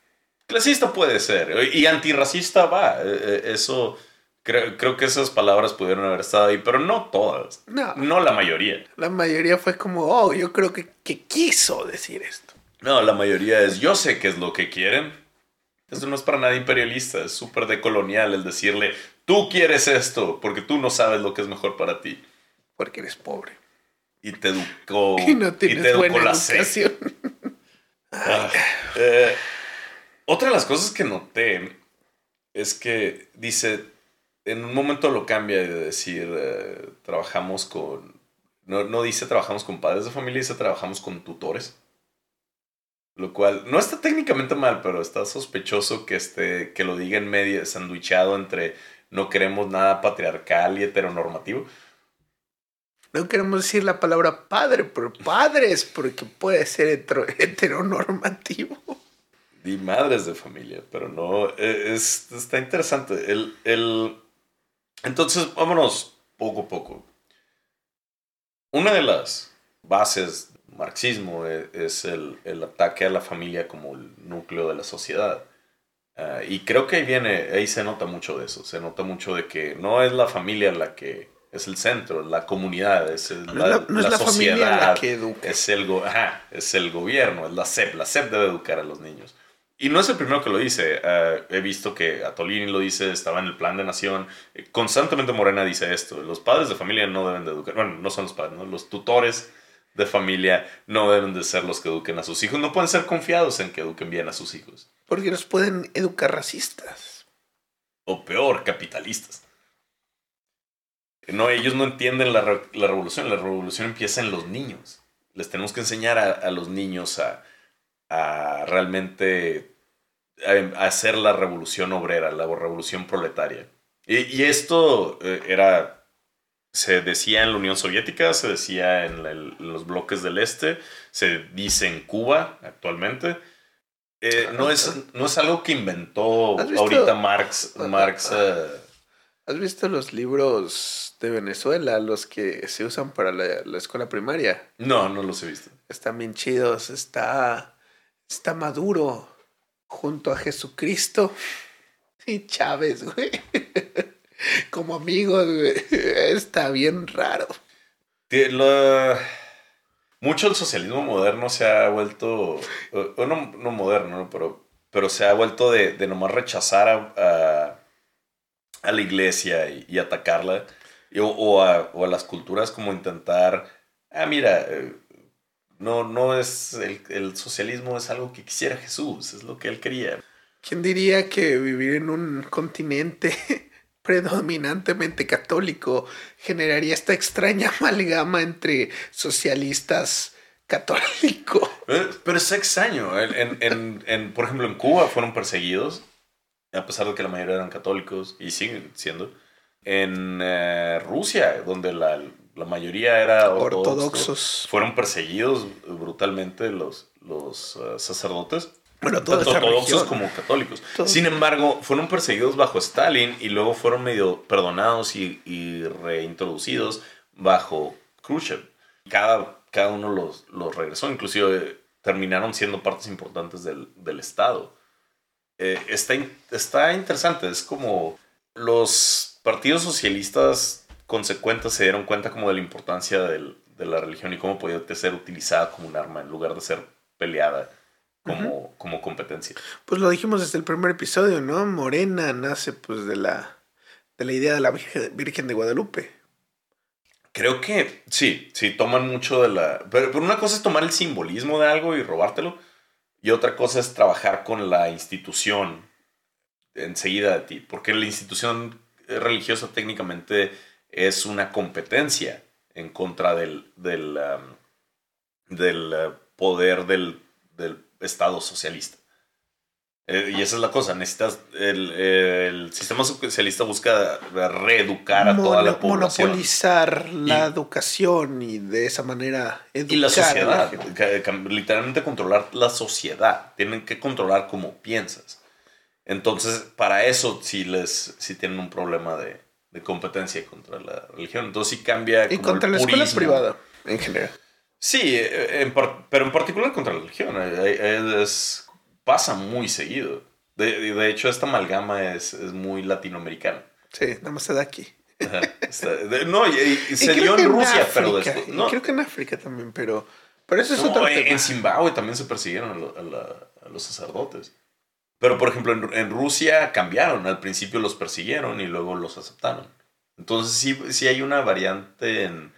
Clasista puede ser. Y antirracista va. Eso. Creo, creo, que esas palabras pudieron haber estado ahí, pero no todas. No. No la mayoría. La mayoría fue como, oh, yo creo que, que quiso decir esto. No, la mayoría es, yo sé qué es lo que quieren. Eso no es para nada imperialista, es súper decolonial el decirle, tú quieres esto porque tú no sabes lo que es mejor para ti. Porque eres pobre. Y te educó. (laughs) Y no tienes y te educó buena la educación. (laughs) Ah, eh, otra de las cosas que noté es que dice, en un momento lo cambia de decir, eh, trabajamos con, no, no, dice trabajamos con padres de familia, dice trabajamos con tutores. Lo cual no está técnicamente mal, pero está sospechoso que, esté, que lo diga en medio, sandwichado entre no queremos nada patriarcal y heteronormativo. No queremos decir la palabra padre, pero padres, porque puede ser hetero, heteronormativo. Y madres de familia, pero no, es, está interesante. El, el, entonces, vámonos poco a poco. Una de las bases del marxismo es, es el, el, ataque a la familia como el núcleo de la sociedad. Uh, y creo que ahí viene, ahí se nota mucho de eso. Se nota mucho de que no es la familia la que es el centro, la comunidad, es el, No la, no es la la familia sociedad, la que educa. es el, ajá, es el gobierno, es la SEP. La SEP debe educar a los niños. Y no es el primero que lo dice. eh, he visto que Atolini lo dice, estaba en el plan de nación. Eh, constantemente Morena dice esto. Los padres de familia no deben de educar. Bueno, no son los padres, ¿no? Los tutores de familia no deben de ser los que eduquen a sus hijos. No pueden ser confiados en que eduquen bien a sus hijos. Porque nos pueden educar racistas. O peor, capitalistas. No, ellos no entienden la, re- la revolución. La revolución empieza en los niños. Les tenemos que enseñar a, a los niños a, a realmente a, a hacer la revolución obrera, la revolución proletaria. Y, y esto eh, era, se decía en la Unión Soviética, se decía en, la- en los bloques del este, se dice en Cuba actualmente. Eh, no, es, no es algo que inventó ¿Has visto- ahorita Marx. Marx eh, ¿Has visto los libros de Venezuela, los que se usan para la, la escuela primaria? no, no los he visto. Están bien chidos. Está, está Maduro junto a Jesucristo y Chávez, güey. (laughs) Como amigos, güey. Está bien raro. La- Mucho el socialismo moderno se ha vuelto, o- no, no moderno, ¿no? pero, pero se ha vuelto de, de nomás rechazar a, a, a la iglesia y, y atacarla, y- o, o a, o a las culturas como intentar, ah, mira, eh, no, no es, el, el socialismo es algo que quisiera Jesús, es lo que él quería. ¿Quién diría que vivir en un continente (laughs) predominantemente católico generaría esta extraña (laughs) amalgama entre socialistas católicos? Eh, Pero es extraño. En- en- en- por ejemplo, en Cuba fueron perseguidos, a pesar de que la mayoría eran católicos y siguen siendo. En eh, Rusia, donde la, la mayoría era ortodoxo, Ortodoxos. fueron perseguidos brutalmente los, los eh, sacerdotes. Bueno, toda tanto ortodoxos región. como católicos. Todo. Sin embargo, fueron perseguidos bajo Stalin y luego fueron medio perdonados y, y reintroducidos bajo Khrushchev. Cada, cada uno los, los regresó, inclusive terminaron siendo partes importantes del, del Estado. Eh, está, está interesante, es como los partidos socialistas consecuentes se dieron cuenta como de la importancia del, de la religión y cómo podía ser utilizada como un arma en lugar de ser peleada como, como competencia. Pues lo dijimos desde el primer episodio, ¿no? Morena nace pues de la, de la idea de la Virgen de Guadalupe. Creo que sí, sí, toman mucho de la... Pero, pero, una cosa es tomar el simbolismo de algo y robártelo, y otra cosa es trabajar con la institución enseguida de ti, porque la institución religiosa técnicamente es una competencia en contra del, del, um, del uh, poder del, del, Estado socialista. Eh, y esa es la cosa, necesitas, el, el, sistema socialista busca reeducar a toda la población. Monopolizar la educación y de esa manera educar. Y la sociedad, literalmente controlar la sociedad, tienen que controlar cómo piensas. Entonces, para eso sí, les, sí tienen un problema de, de competencia contra la religión. Entonces sí cambia. Y contra la escuela privada, en general. Sí, en pero en particular contra la religión. Eh, eh, es, pasa muy seguido. De, de, hecho, esta amalgama es, es, muy latinoamericana. Sí, nada más se da aquí. no, y, se dio en Rusia, pero después. No. creo que en África también, pero, pero eso es no, otro en, Zimbabue también se persiguieron a, a los sacerdotes. Pero, por ejemplo, en, Rusia cambiaron. Al principio los persiguieron y luego los aceptaron. Entonces, sí, sí hay una variante en,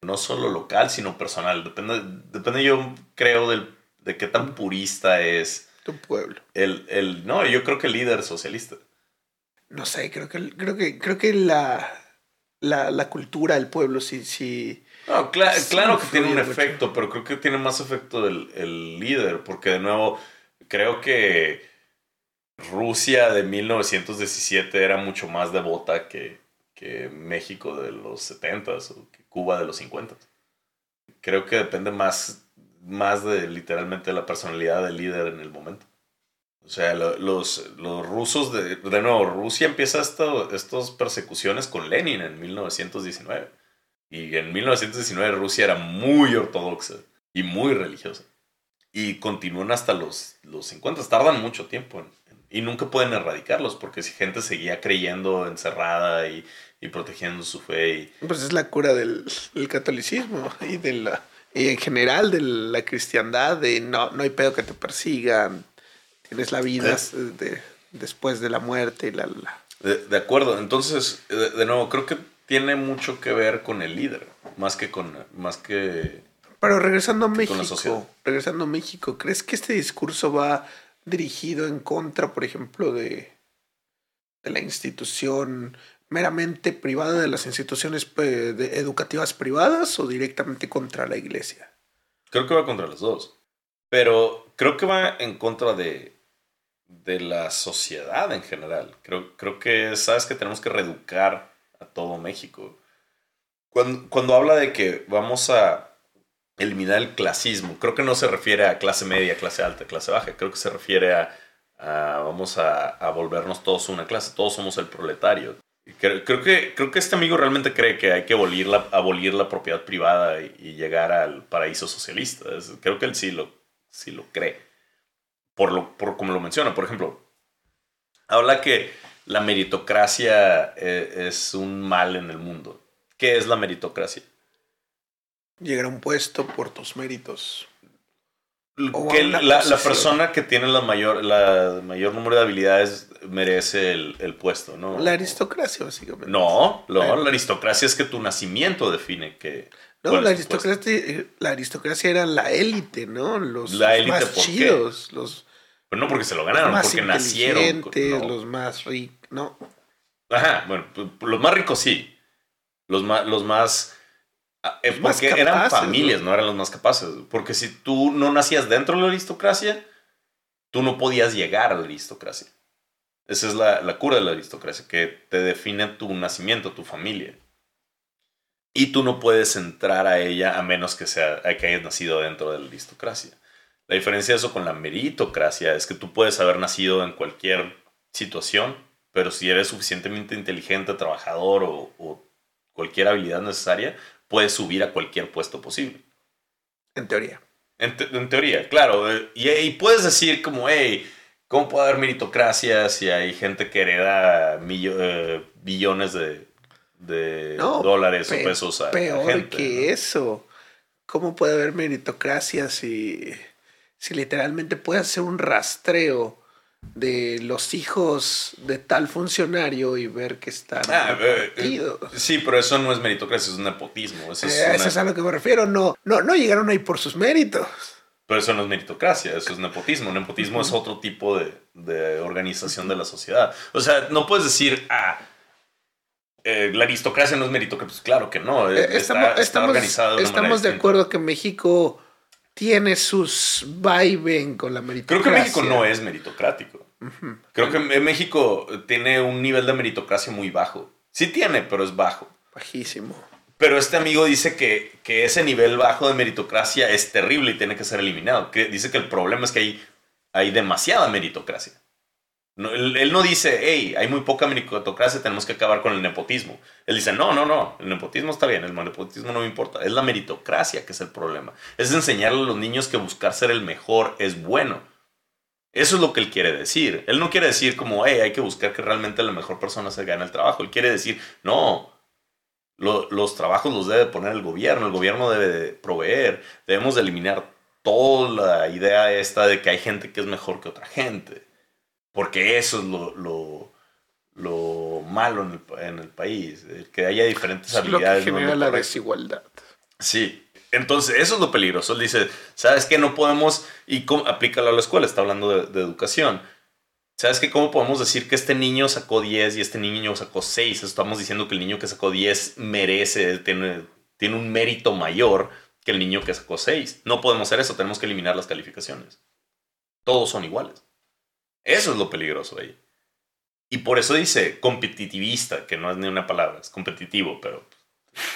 no solo local, sino personal. Depende, depende yo creo, del, de qué tan purista es. Tu pueblo. El, el, no, yo creo que el líder socialista. No sé, creo que, creo que, creo que la, la, la cultura del pueblo sí... sí no, claro que tiene un efecto, pero creo que tiene más efecto el, el líder, porque de nuevo, creo que Rusia de 1917 era mucho más devota que, que México de los 70s o que Cuba de los 50 Creo que depende más, más de literalmente la personalidad del líder en el momento. O sea, los, los rusos, de, de nuevo, Rusia empieza estas persecuciones con Lenin en 1919. Y en 1919 Rusia era muy ortodoxa y muy religiosa. Y continúan hasta los, los 50. Tardan mucho tiempo en, y nunca pueden erradicarlos porque si gente seguía creyendo encerrada y, y protegiendo su fe. Y... Pues es la cura del, catolicismo y, de la, y en general de la cristiandad, de no, no hay pedo que te persigan, tienes la vida de, después de la muerte y la... la... De, acuerdo, entonces, de, nuevo, creo que tiene mucho que ver con el líder, más que con... Más que pero regresando a México, regresando a México, ¿crees que este discurso va dirigido en contra, por ejemplo, de, de la institución meramente privada, de las instituciones educativas privadas o directamente contra la iglesia? Creo que va contra las dos. Pero creo que va en contra de, de la sociedad en general. Creo, creo que sabes que tenemos que reeducar a todo México. Cuando, cuando habla de que vamos a eliminar el clasismo. Creo que no se refiere a clase media, clase alta, clase baja. Creo que se refiere a, vamos a, volvernos todos una clase. Todos somos el proletario. Creo, que, creo que este amigo realmente cree que hay que abolir la, abolir la propiedad privada y, llegar al paraíso socialista. creo que él sí lo, sí lo cree. Por, lo, por como lo menciona, por ejemplo, habla que la meritocracia eh, es un mal en el mundo. ¿Qué es la meritocracia? llegar a un puesto por tus méritos. Que la, la, persona que tiene la mayor, la mayor número de habilidades merece el, el puesto, ¿no? La aristocracia, básicamente. No, no, la aristocracia es que tu nacimiento define que. No, la aristocracia, la aristocracia era la élite, ¿no? Los, más chidos. Los, Pero no porque se lo ganaron, porque nacieron. Los más ricos, ¿no? Ajá, bueno, los más ricos sí. Los más, los más Es porque eran familias, ¿no? eran los más capaces. Porque si tú no nacías dentro de la aristocracia, tú no podías llegar a la aristocracia. Esa es la, la cura de la aristocracia, que te define tu nacimiento, tu familia. Y tú no puedes entrar a ella a menos que, sea, que hayas nacido dentro de la aristocracia. La diferencia de eso con la meritocracia es que tú puedes haber nacido en cualquier situación, pero si eres suficientemente inteligente, trabajador o, o cualquier habilidad necesaria, puedes subir a cualquier puesto posible. En teoría. En, teoría, claro. Y, puedes decir como, hey, ¿Cómo puede haber meritocracia si hay gente que hereda eh, billones de, dólares o pesos a peor gente? que eso. ¿Cómo puede haber meritocracia si, si literalmente puede hacer un rastreo de los hijos de tal funcionario y ver que están ah, eh, eh, sí, pero eso no es meritocracia, es un nepotismo. Eso es, eso es a lo que me refiero. No, no, no llegaron ahí por sus méritos. Pero eso no es meritocracia, eso es nepotismo. Nepotismo es otro tipo de, organización de la sociedad. O sea, no puedes decir, ah, eh, la aristocracia no es meritocracia. Pues claro que no. Eh, está, estamos, organizado de Estamos de acuerdo que México tiene sus vaiven con la meritocracia. Creo que México no es meritocrático. Creo que México tiene un nivel de meritocracia muy bajo. Sí tiene, pero es bajo. Bajísimo. Pero este amigo dice que, que, ese nivel bajo de meritocracia es terrible y tiene que ser eliminado. Que dice que el problema es que hay, hay demasiada meritocracia. Él, no dice, hey, hay muy poca meritocracia, tenemos que acabar con el nepotismo. Él dice, no, no, no, el nepotismo está bien, el nepotismo no me importa. Es la meritocracia que es el problema. Es enseñarle a los niños que buscar ser el mejor es bueno. Eso es lo que él quiere decir. Él no quiere decir como, hey, hay que buscar que realmente la mejor persona se gane el trabajo. Él quiere decir, no, los trabajos los debe poner el gobierno, el gobierno debe proveer, debemos de eliminar toda la idea esta de que hay gente que es mejor que otra gente, porque eso es lo, lo, malo en el, país, que haya diferentes habilidades. Lo que genera la desigualdad. Sí, entonces eso es lo peligroso. Él dice, ¿sabes qué? No podemos, y aplícalo a la escuela, está hablando de educación ¿Sabes qué? ¿Cómo podemos decir que este niño sacó 10 y este niño sacó 6? Estamos diciendo que el niño que sacó 10 merece, tiene, tiene un mérito mayor que el niño que sacó 6. No podemos hacer eso, tenemos que eliminar las calificaciones. Todos son iguales. Eso es lo peligroso ahí. Y por eso dice competitivista, que no es ni una palabra, es competitivo, pero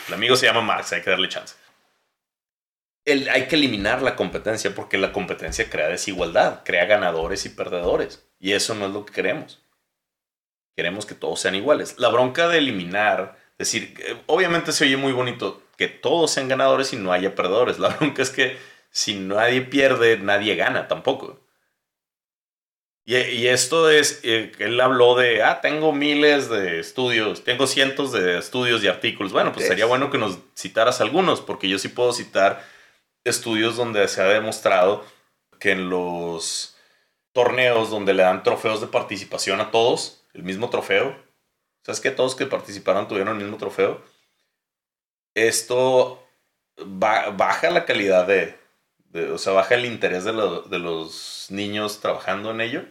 el amigo se llama Marx, hay que darle chance. hay que eliminar la competencia porque la competencia crea desigualdad, crea ganadores y perdedores. Y eso no es lo que queremos. Queremos que todos sean iguales. La bronca de eliminar, decir, eh, obviamente se oye muy bonito que todos sean ganadores y no haya perdedores. La bronca es que si nadie pierde, nadie gana tampoco. Y, esto es, eh, él habló de, ah, tengo miles de estudios, tengo cientos de estudios y artículos. Bueno, pues sería bueno que nos citaras algunos, porque yo sí puedo citar estudios donde se ha demostrado que en los torneos donde le dan trofeos de participación a todos, el mismo trofeo. ¿Sabes que todos que participaron tuvieron el mismo trofeo? Esto baja la calidad de, o sea, baja el interés de, los niños trabajando en ello,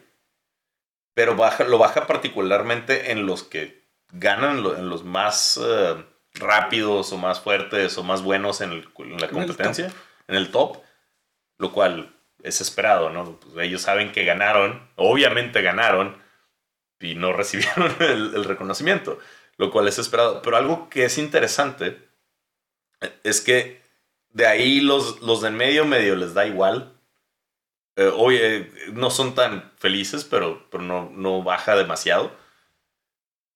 pero baja, lo baja particularmente en los que ganan, en los más eh, rápidos o más fuertes o más buenos en, la competencia, en el top, lo cual es esperado, ¿no? Pues ellos saben que ganaron, obviamente ganaron, y no (laughs) recibieron el, reconocimiento, lo cual es esperado. Pero algo que es interesante es que de ahí los, los de medio medio les da igual. Eh, eh, no son tan felices, pero, pero no, no baja demasiado.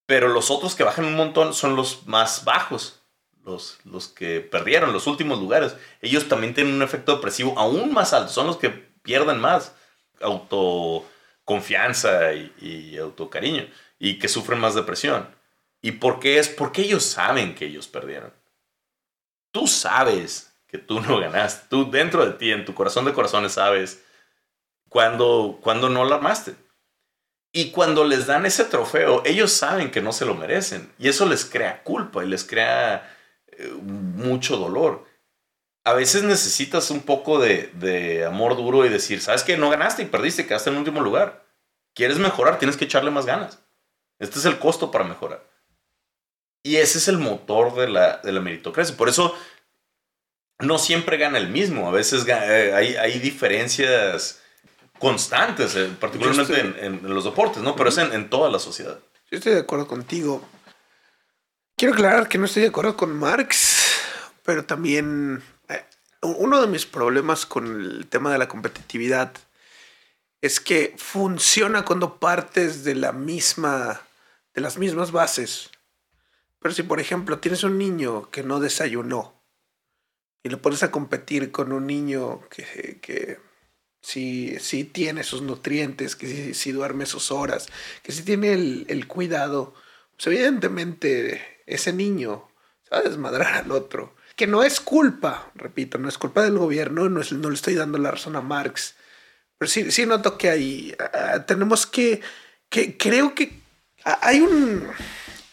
Pero los otros que bajan un montón son los más bajos. Los, los, que perdieron los últimos lugares, ellos también tienen un efecto depresivo aún más alto. Son los que pierden más autoconfianza y, y autocariño y que sufren más depresión. ¿Y por qué es? Porque ellos saben que ellos perdieron. Tú sabes que tú no ganaste. Tú dentro de ti, en tu corazón de corazones, sabes cuando, cuando no la armaste. Y cuando les dan ese trofeo, ellos saben que no se lo merecen. Y eso les crea culpa y les crea eh, mucho dolor. A veces necesitas un poco de, amor duro y decir, ¿sabes qué? No ganaste y perdiste, quedaste en último lugar. ¿Quieres mejorar? Tienes que echarle más ganas. Este es el costo para mejorar. Y ese es el motor de la, de la meritocracia. Por eso no siempre gana el mismo. A veces eh, hay, diferencias constantes, eh, particularmente en, los deportes, ¿no? Pero es en, toda la sociedad. Yo estoy de acuerdo contigo. Quiero aclarar que no estoy de acuerdo con Marx, pero también eh, uno de mis problemas con el tema de la competitividad es que funciona cuando partes de la misma de las mismas bases. Pero si por ejemplo tienes un niño que no desayunó y lo pones a competir con un niño que, si, si tiene sus nutrientes, que si, duerme sus horas, que si tiene el, cuidado, pues evidentemente ese niño se va a desmadrar al otro. Que no es culpa, repito, no es culpa del gobierno, no, es, no le estoy dando la razón a Marx, pero sí, sí noto que ahí ah, tenemos que, que, creo que hay un,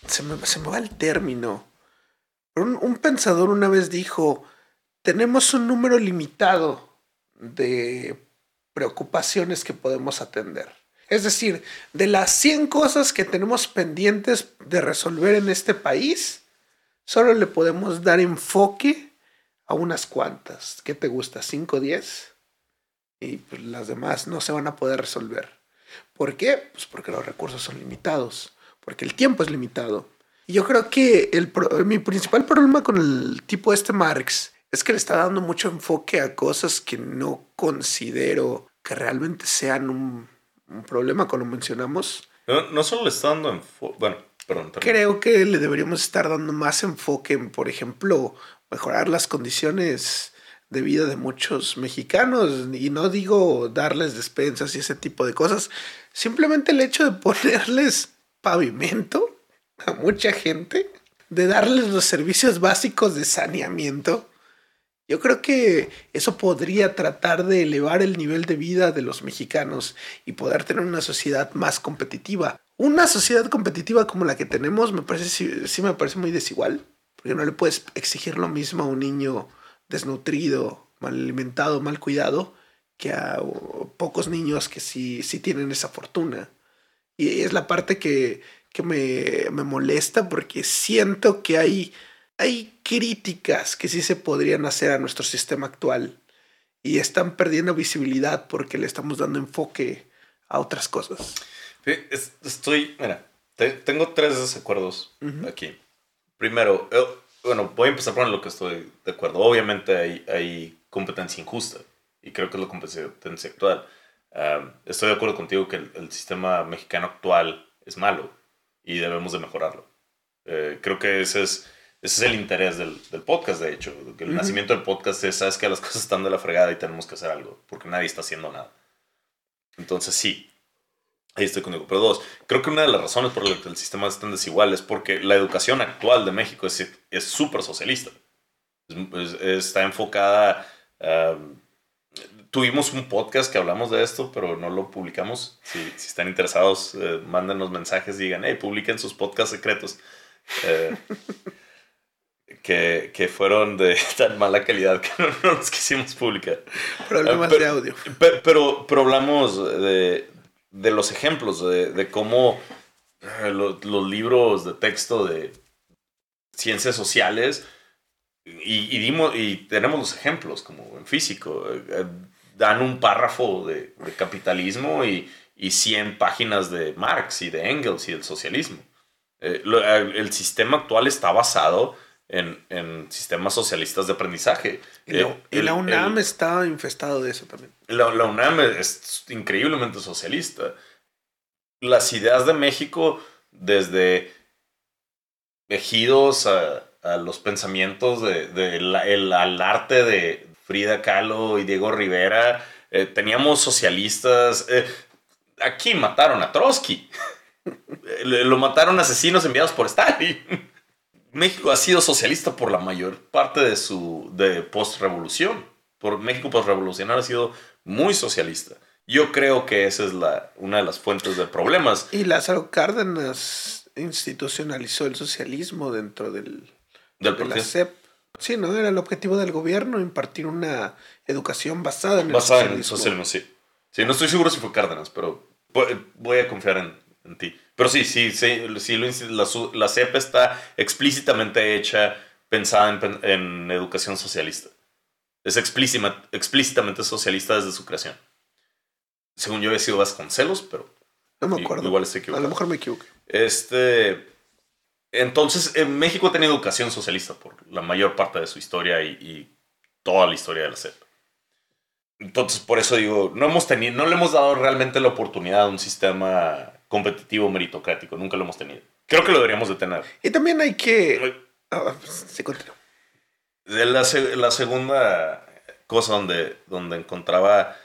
se me, se me va el término, un, un pensador una vez dijo, tenemos un número limitado de preocupaciones que podemos atender. Es decir, de las 100 cosas que tenemos pendientes de resolver en este país, solo le podemos dar enfoque a unas cuantas. ¿Qué te gusta? ¿5 o 10? Y pues las demás no se van a poder resolver. ¿Por qué? Pues porque los recursos son limitados, porque el tiempo es limitado. Y yo creo que mi principal problema con el tipo este Marx es que le está dando mucho enfoque a cosas que no considero que realmente sean un, problema, como mencionamos. No, solo le está dando enfoque, bueno, perdón, Creo que le deberíamos estar dando más enfoque en, por ejemplo, mejorar las condiciones de vida de muchos mexicanos. Y no digo darles despensas y ese tipo de cosas. Simplemente el hecho de ponerles pavimento a mucha gente, de darles los servicios básicos de saneamiento yo creo que eso podría tratar de elevar el nivel de vida de los mexicanos y poder tener una sociedad más competitiva. Una sociedad competitiva como la que tenemos me parece sí, me parece muy desigual, porque no le puedes exigir lo mismo a un niño desnutrido, mal alimentado, mal cuidado, que a pocos niños que sí, sí tienen esa fortuna. Y es la parte que, que me, me molesta porque siento que hay hay críticas que sí se podrían hacer a nuestro sistema actual y están perdiendo visibilidad porque le estamos dando enfoque a otras cosas. Estoy, mira, tengo tres desacuerdos aquí. Primero, eh, bueno, voy a empezar por lo que estoy de acuerdo. Obviamente hay, hay competencia injusta y creo que es la competencia actual. estoy de acuerdo contigo que el, sistema mexicano actual es malo y debemos de mejorarlo. Eh, creo que ese es ese es el interés del, del podcast, de hecho. El nacimiento del podcast es, sabes que las cosas están de la fregada y tenemos que hacer algo, porque nadie está haciendo nada. Entonces, sí, ahí estoy contigo. Pero dos, creo que una de las razones por las que el sistema es tan desigual es porque la educación actual de México es súper socialista. está enfocada... tuvimos un podcast que hablamos de esto, pero no lo publicamos. Si, si están interesados, eh, mándenos mensajes y digan, hey, publiquen sus podcasts secretos. Eh, (laughs) que, que, fueron de (laughs) tan mala calidad que (laughs) no, los quisimos publicar. Problemas de audio. Pero, pero, hablamos de, de, los ejemplos, de, de cómo eh, los, los, libros de texto de ciencias sociales, y, y, dimos, y tenemos los ejemplos, como en físico, eh, dan un párrafo de, de capitalismo y, y 100 páginas de Marx y de Engels y del socialismo. Eh, el sistema actual está basado en, en sistemas socialistas de aprendizaje. Y la, eh, la UNAM está infestado de eso también. La, la, UNAM es increíblemente socialista. Las ideas de México, desde ejidos a, a los pensamientos de, de el, al arte de Frida Kahlo y Diego Rivera, eh, teníamos socialistas. Eh, aquí mataron a Trotsky. (laughs) Lo mataron asesinos enviados por Stalin. México ha sido socialista por la mayor parte de su de post-revolución. Por México post-revolucionario ha sido muy socialista. Yo creo que esa es la, una de las fuentes de problemas. Y Lázaro Cárdenas institucionalizó el socialismo dentro del, ¿Del de la CEP. Sí, ¿no? Era el objetivo del gobierno impartir una educación basada en el socialismo. Basada en el socialismo, sí. Sí, no estoy seguro si fue Cárdenas, pero voy a confiar en, en ti. Pero sí, sí, sí, sí la, la CEP está explícitamente hecha pensada en, educación socialista. Es explícitamente socialista desde su creación. Según yo había sido Vasconcelos, pero no me acuerdo. Igual estoy equivocado. A lo mejor me equivoqué. Este, entonces, en México ha tenido educación socialista por la mayor parte de su historia y, y toda la historia de la CEP. Entonces, por eso digo, no hemos tenido, no le hemos dado realmente la oportunidad a un sistema competitivo meritocrático. Nunca lo hemos tenido. Creo que lo deberíamos de tener. Y también hay que... Ah, sí. La, la segunda cosa donde, donde encontraba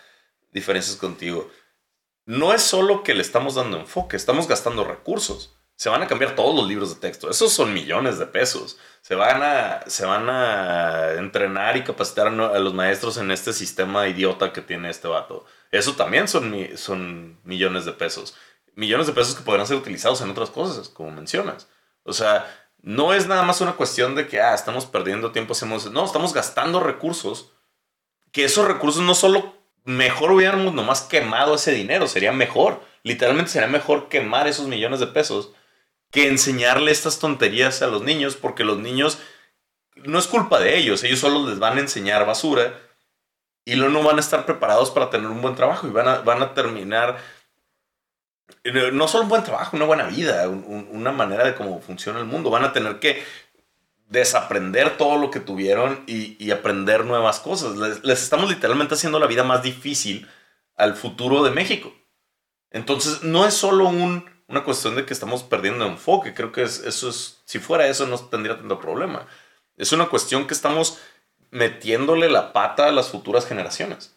diferencias contigo. No es solo que le estamos dando enfoque, estamos gastando recursos. Se van a cambiar todos los libros de texto. Esos son millones de pesos. Se van a, se van a entrenar y capacitar a los maestros en este sistema idiota que tiene este vato. Eso también son, son millones de pesos. Millones de pesos que podrán ser utilizados en otras cosas, como mencionas. O sea, no es nada más una cuestión de que ah, estamos perdiendo tiempo, hacemos. No, estamos gastando recursos. Que esos recursos no solo mejor hubiéramos nomás quemado ese dinero, sería mejor. Literalmente sería mejor quemar esos millones de pesos que enseñarle estas tonterías a los niños, porque los niños no es culpa de ellos, ellos solo les van a enseñar basura y luego no van a estar preparados para tener un buen trabajo y van a, van a terminar, no solo un buen trabajo, una buena vida, una manera de cómo funciona el mundo, van a tener que desaprender todo lo que tuvieron y, aprender nuevas cosas. Les, estamos literalmente haciendo la vida más difícil al futuro de México. Entonces, no es solo un una cuestión de que estamos perdiendo enfoque. Creo que eso es, si fuera eso no tendría tanto problema. Es una cuestión que estamos metiéndole la pata a las futuras generaciones.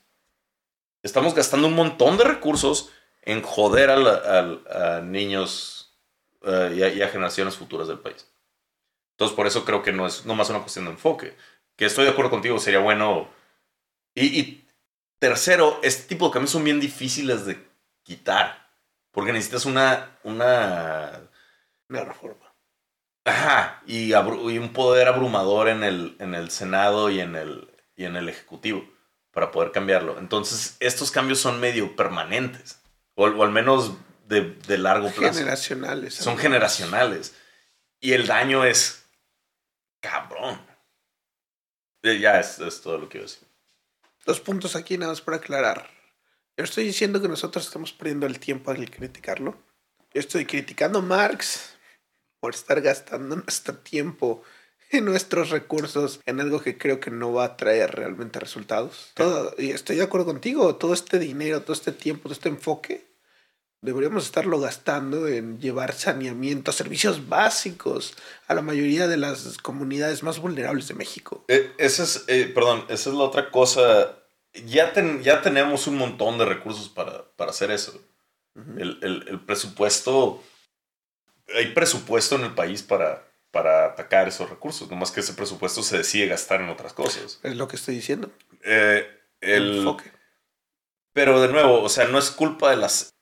Estamos gastando un montón de recursos en joder a, niños eh, y, a, generaciones futuras del país. Entonces, por eso creo que no es nomás una cuestión de enfoque. Que estoy de acuerdo contigo, sería bueno. Y, y tercero, este tipo de cambios son bien difíciles de quitar. Porque necesitas una. Una, una reforma. Ajá. Y, un poder abrumador en el, en el Senado y en el, y en el Ejecutivo para poder cambiarlo. Entonces, estos cambios son medio permanentes. O, al menos de, de, largo plazo. Generacionales. Son generacionales. Y el daño es. Cabrón. Eh, ya es, es todo lo que iba a decir. Dos puntos aquí nada más para aclarar. Yo estoy diciendo que nosotros estamos perdiendo el tiempo al criticarlo. Yo estoy criticando a Marx por estar gastando nuestro tiempo (laughs) nuestros recursos en algo que creo que no va a traer realmente resultados. Todo, y estoy de acuerdo contigo, todo este dinero, todo este tiempo, todo este enfoque, deberíamos estarlo gastando en llevar saneamiento, servicios básicos a la mayoría de las comunidades más vulnerables de México. Eh, esa es, eh, perdón, esa es la otra cosa ya, ya tenemos un montón de recursos para, hacer eso. el, presupuesto, hay presupuesto en el país para, para atacar esos recursos, nomás que ese presupuesto se decide gastar en otras cosas. Es lo que estoy diciendo. Eh, el, enfoque. Pero de nuevo, o sea, no es culpa de las...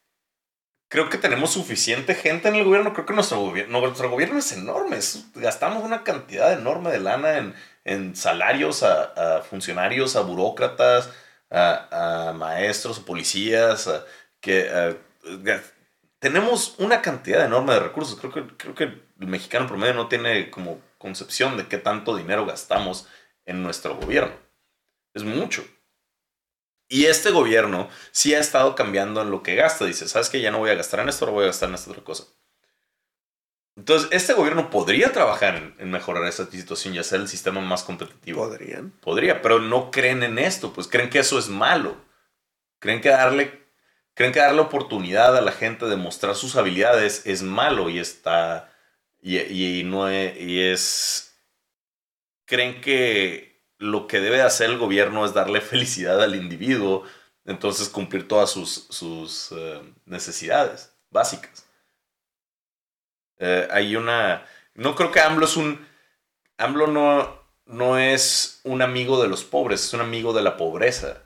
Creo que tenemos suficiente gente en el gobierno. Creo que nuestro gobierno, nuestro gobierno es enorme. gastamos una cantidad enorme de lana en, en salarios a, a funcionarios, a burócratas, a, maestros o policías, que tenemos una cantidad enorme de recursos. Creo que, creo que el mexicano promedio no tiene como concepción de qué tanto dinero gastamos en nuestro gobierno. Es mucho. Y este gobierno sí ha estado cambiando en lo que gasta. Dice, ¿sabes qué? Ya no voy a gastar en esto, ahora voy a gastar en esta otra cosa. Entonces, este gobierno podría trabajar en, mejorar esta situación y hacer el sistema más competitivo. Podrían. Podría, pero no creen en esto, pues creen que eso es malo. Creen que darle, creen que darle oportunidad a la gente de mostrar sus habilidades es malo y está. Y, no es, y es. Creen que lo que debe hacer el gobierno es darle (laughs) felicidad al individuo, entonces cumplir todas sus, sus eh, necesidades básicas. Eh, hay una. No creo que AMLO es un. AMLO no, no es un amigo de los pobres, es un amigo de la pobreza.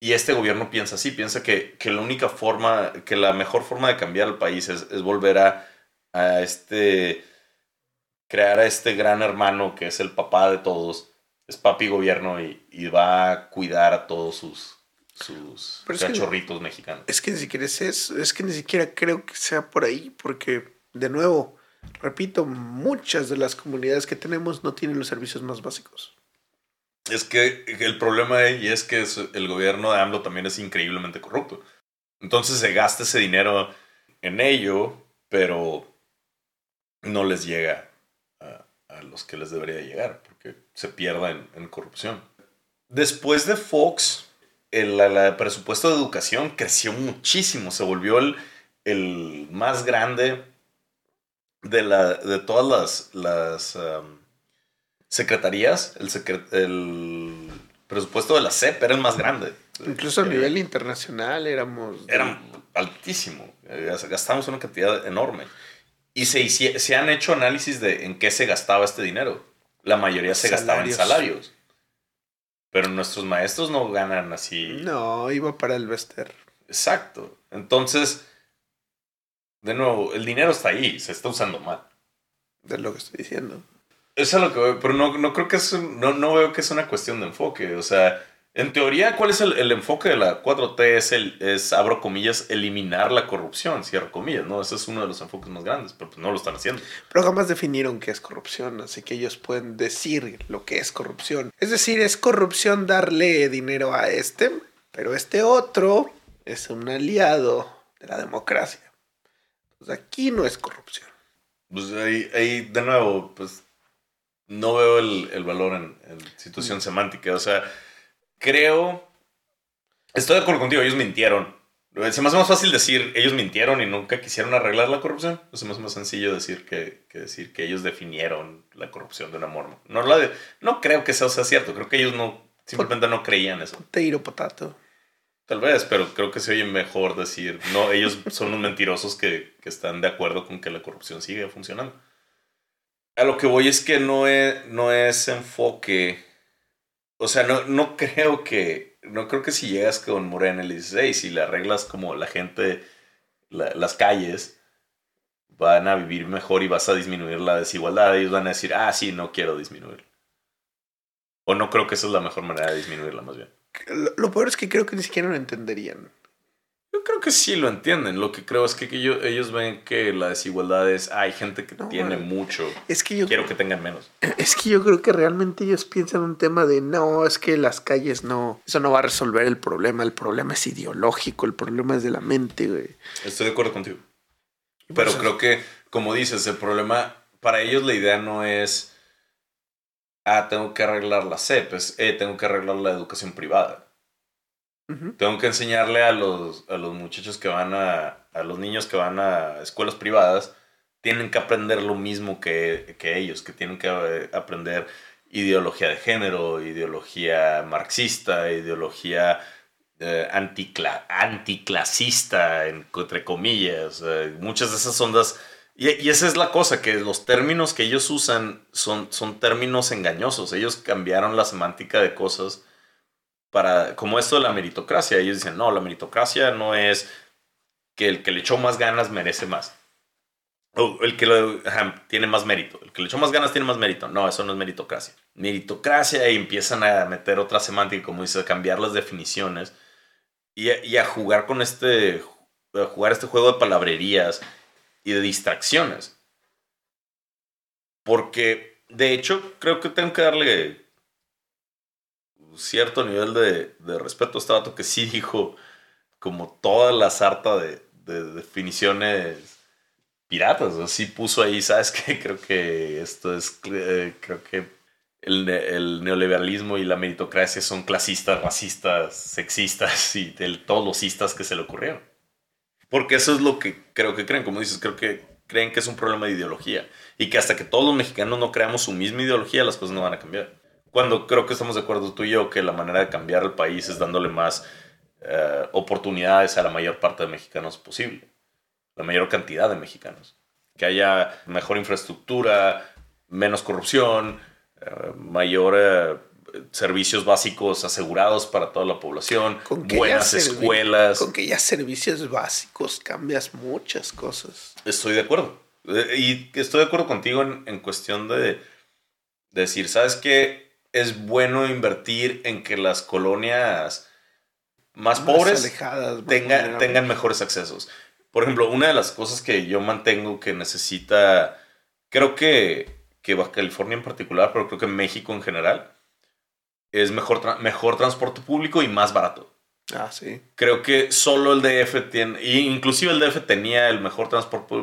Y este gobierno piensa así, piensa que, que la única forma, que la mejor forma de cambiar el país es, es volver a, a este. crear a este gran hermano que es el papá de todos, es papi gobierno y, y va a cuidar a todos sus, sus cachorritos mexicanos. Es que ni siquiera es eso, es que ni siquiera creo que sea por ahí, porque, de nuevo, repito, muchas de las comunidades que tenemos no tienen los servicios más básicos. Es que el problema ahí es que el gobierno de AMLO también es increíblemente corrupto. Entonces se gasta ese dinero en ello, pero no les llega a, los que les debería llegar, porque se pierda en corrupción. Después de Fox, el, presupuesto de educación creció muchísimo, se volvió el, el más grande de, la, de todas las, las um, secretarías. El, el, presupuesto de la CEP era el más grande Incluso a eh, nivel internacional éramos... Era altísimo. Eh, Gastamos una cantidad enorme. Y se, se han hecho análisis de en qué se gastaba este dinero. La mayoría se gastaba en Salarios. Pero nuestros maestros no ganan así. No, iba para el Vester. Exacto. Entonces, de nuevo, el dinero está ahí, se está usando mal. De lo que estoy diciendo. Eso es lo que veo, pero no, no creo que es, no, no veo que es una cuestión de enfoque. O sea, en teoría, ¿cuál es el, el enfoque de la 4T? Es, el, es, abro comillas, eliminar la corrupción, cierro comillas, ¿no? Ese es uno de los enfoques más grandes, pero pues no lo están haciendo. Pero jamás definieron qué es corrupción, así que ellos pueden decir lo que es corrupción. Es decir, es corrupción darle dinero a este, pero este otro es un aliado de la democracia. Pues aquí no es corrupción. Pues ahí, ahí de nuevo, pues no veo el, el valor en, en situación semántica. O sea, creo. Estoy de acuerdo contigo, ellos mintieron. Se me hace más fácil decir ellos mintieron y nunca quisieron arreglar la corrupción. Se me hace más sencillo decir que, que decir que ellos definieron la corrupción de una forma. No, la de- no creo que eso sea cierto. Creo que ellos no simplemente no creían eso. Teiro potato. Tal vez, pero creo que se oye mejor decir, no, ellos son unos mentirosos que, que están de acuerdo con que la corrupción sigue funcionando. A lo que voy es que no es, no es enfoque, o sea, no, no creo que, no creo que si llegas con Morena y le dices, si le arreglas como la gente, la- las calles, van a vivir mejor y vas a disminuir la desigualdad, ellos van a decir, ah, sí, no quiero disminuir. O no creo que esa es la mejor manera de disminuirla, más bien. Lo, lo peor es que creo que ni siquiera lo entenderían. Yo creo que sí lo entienden. Lo que creo es que, que ellos, ellos ven que la desigualdad es, "Ah, hay gente que No, tiene bueno. mucho, Es que yo quiero que tengan menos. (clears throat) Es que yo creo que realmente ellos piensan un tema de no, es que las calles no, eso no va a resolver el problema, el problema es ideológico, el problema es de la mente, güey. Estoy de acuerdo contigo. Pero creo que, como dices, el problema, para ellos la idea no es, ah, tengo que arreglar la CEP, es, eh, tengo que arreglar la educación privada. Tengo que enseñarle a los, a los muchachos que van a, a los niños que van a escuelas privadas, tienen que aprender lo mismo que, que ellos, que tienen que eh, aprender ideología de género, ideología marxista, ideología eh, anticla- anticlasista, en- entre comillas, eh, muchas de esas ondas. Y, y esa es la cosa, que los términos que ellos usan son, son términos engañosos. Ellos cambiaron la semántica de cosas para, como esto de la meritocracia. Ellos dicen, no, la meritocracia no es que el que le echó más ganas merece más. O el que tiene más mérito. El que le echó más ganas tiene más mérito. No, eso no es meritocracia. Meritocracia y empiezan a meter otra semántica, como dice, a cambiar las definiciones y a, jugar con este, jugar este juego de palabrerías y de distracciones. Porque, de hecho, creo que tengo que darle cierto nivel de, de respeto a este vato que sí dijo como toda la sarta de, de definiciones piratas. O sí puso ahí, ¿sabes qué? (laughs) Creo que esto es, eh, creo que el, el neoliberalismo y la meritocracia son clasistas, racistas, sexistas y de todos los cistas que se le ocurrieron. Porque eso es lo que creo que creen, como dices, creo que creen que es un problema de ideología y que hasta que todos los mexicanos no creamos su misma ideología, las cosas no van a cambiar. Cuando creo que estamos de acuerdo tú y yo que la manera de cambiar el país es dándole más eh, oportunidades a la mayor parte de mexicanos posible, la mayor cantidad de mexicanos. Que haya mejor infraestructura, menos corrupción, eh, mayor eh, servicios básicos asegurados para toda la población, Con que buenas escuelas. Con que ya servicios básicos cambias muchas cosas. Estoy de acuerdo. Y estoy de acuerdo contigo en, en cuestión de, de decir, ¿sabes qué? Es bueno invertir en que las colonias más, pobres alejadas, tenga- tengan mejores accesos. Por ejemplo, una de las cosas que yo mantengo que necesita, creo que, que Baja California en particular, pero creo que México en general, es mejor, tra- mejor transporte público y más barato. Ah, sí. Creo que solo el DF tiene, e inclusive el DF tenía el mejor transporte,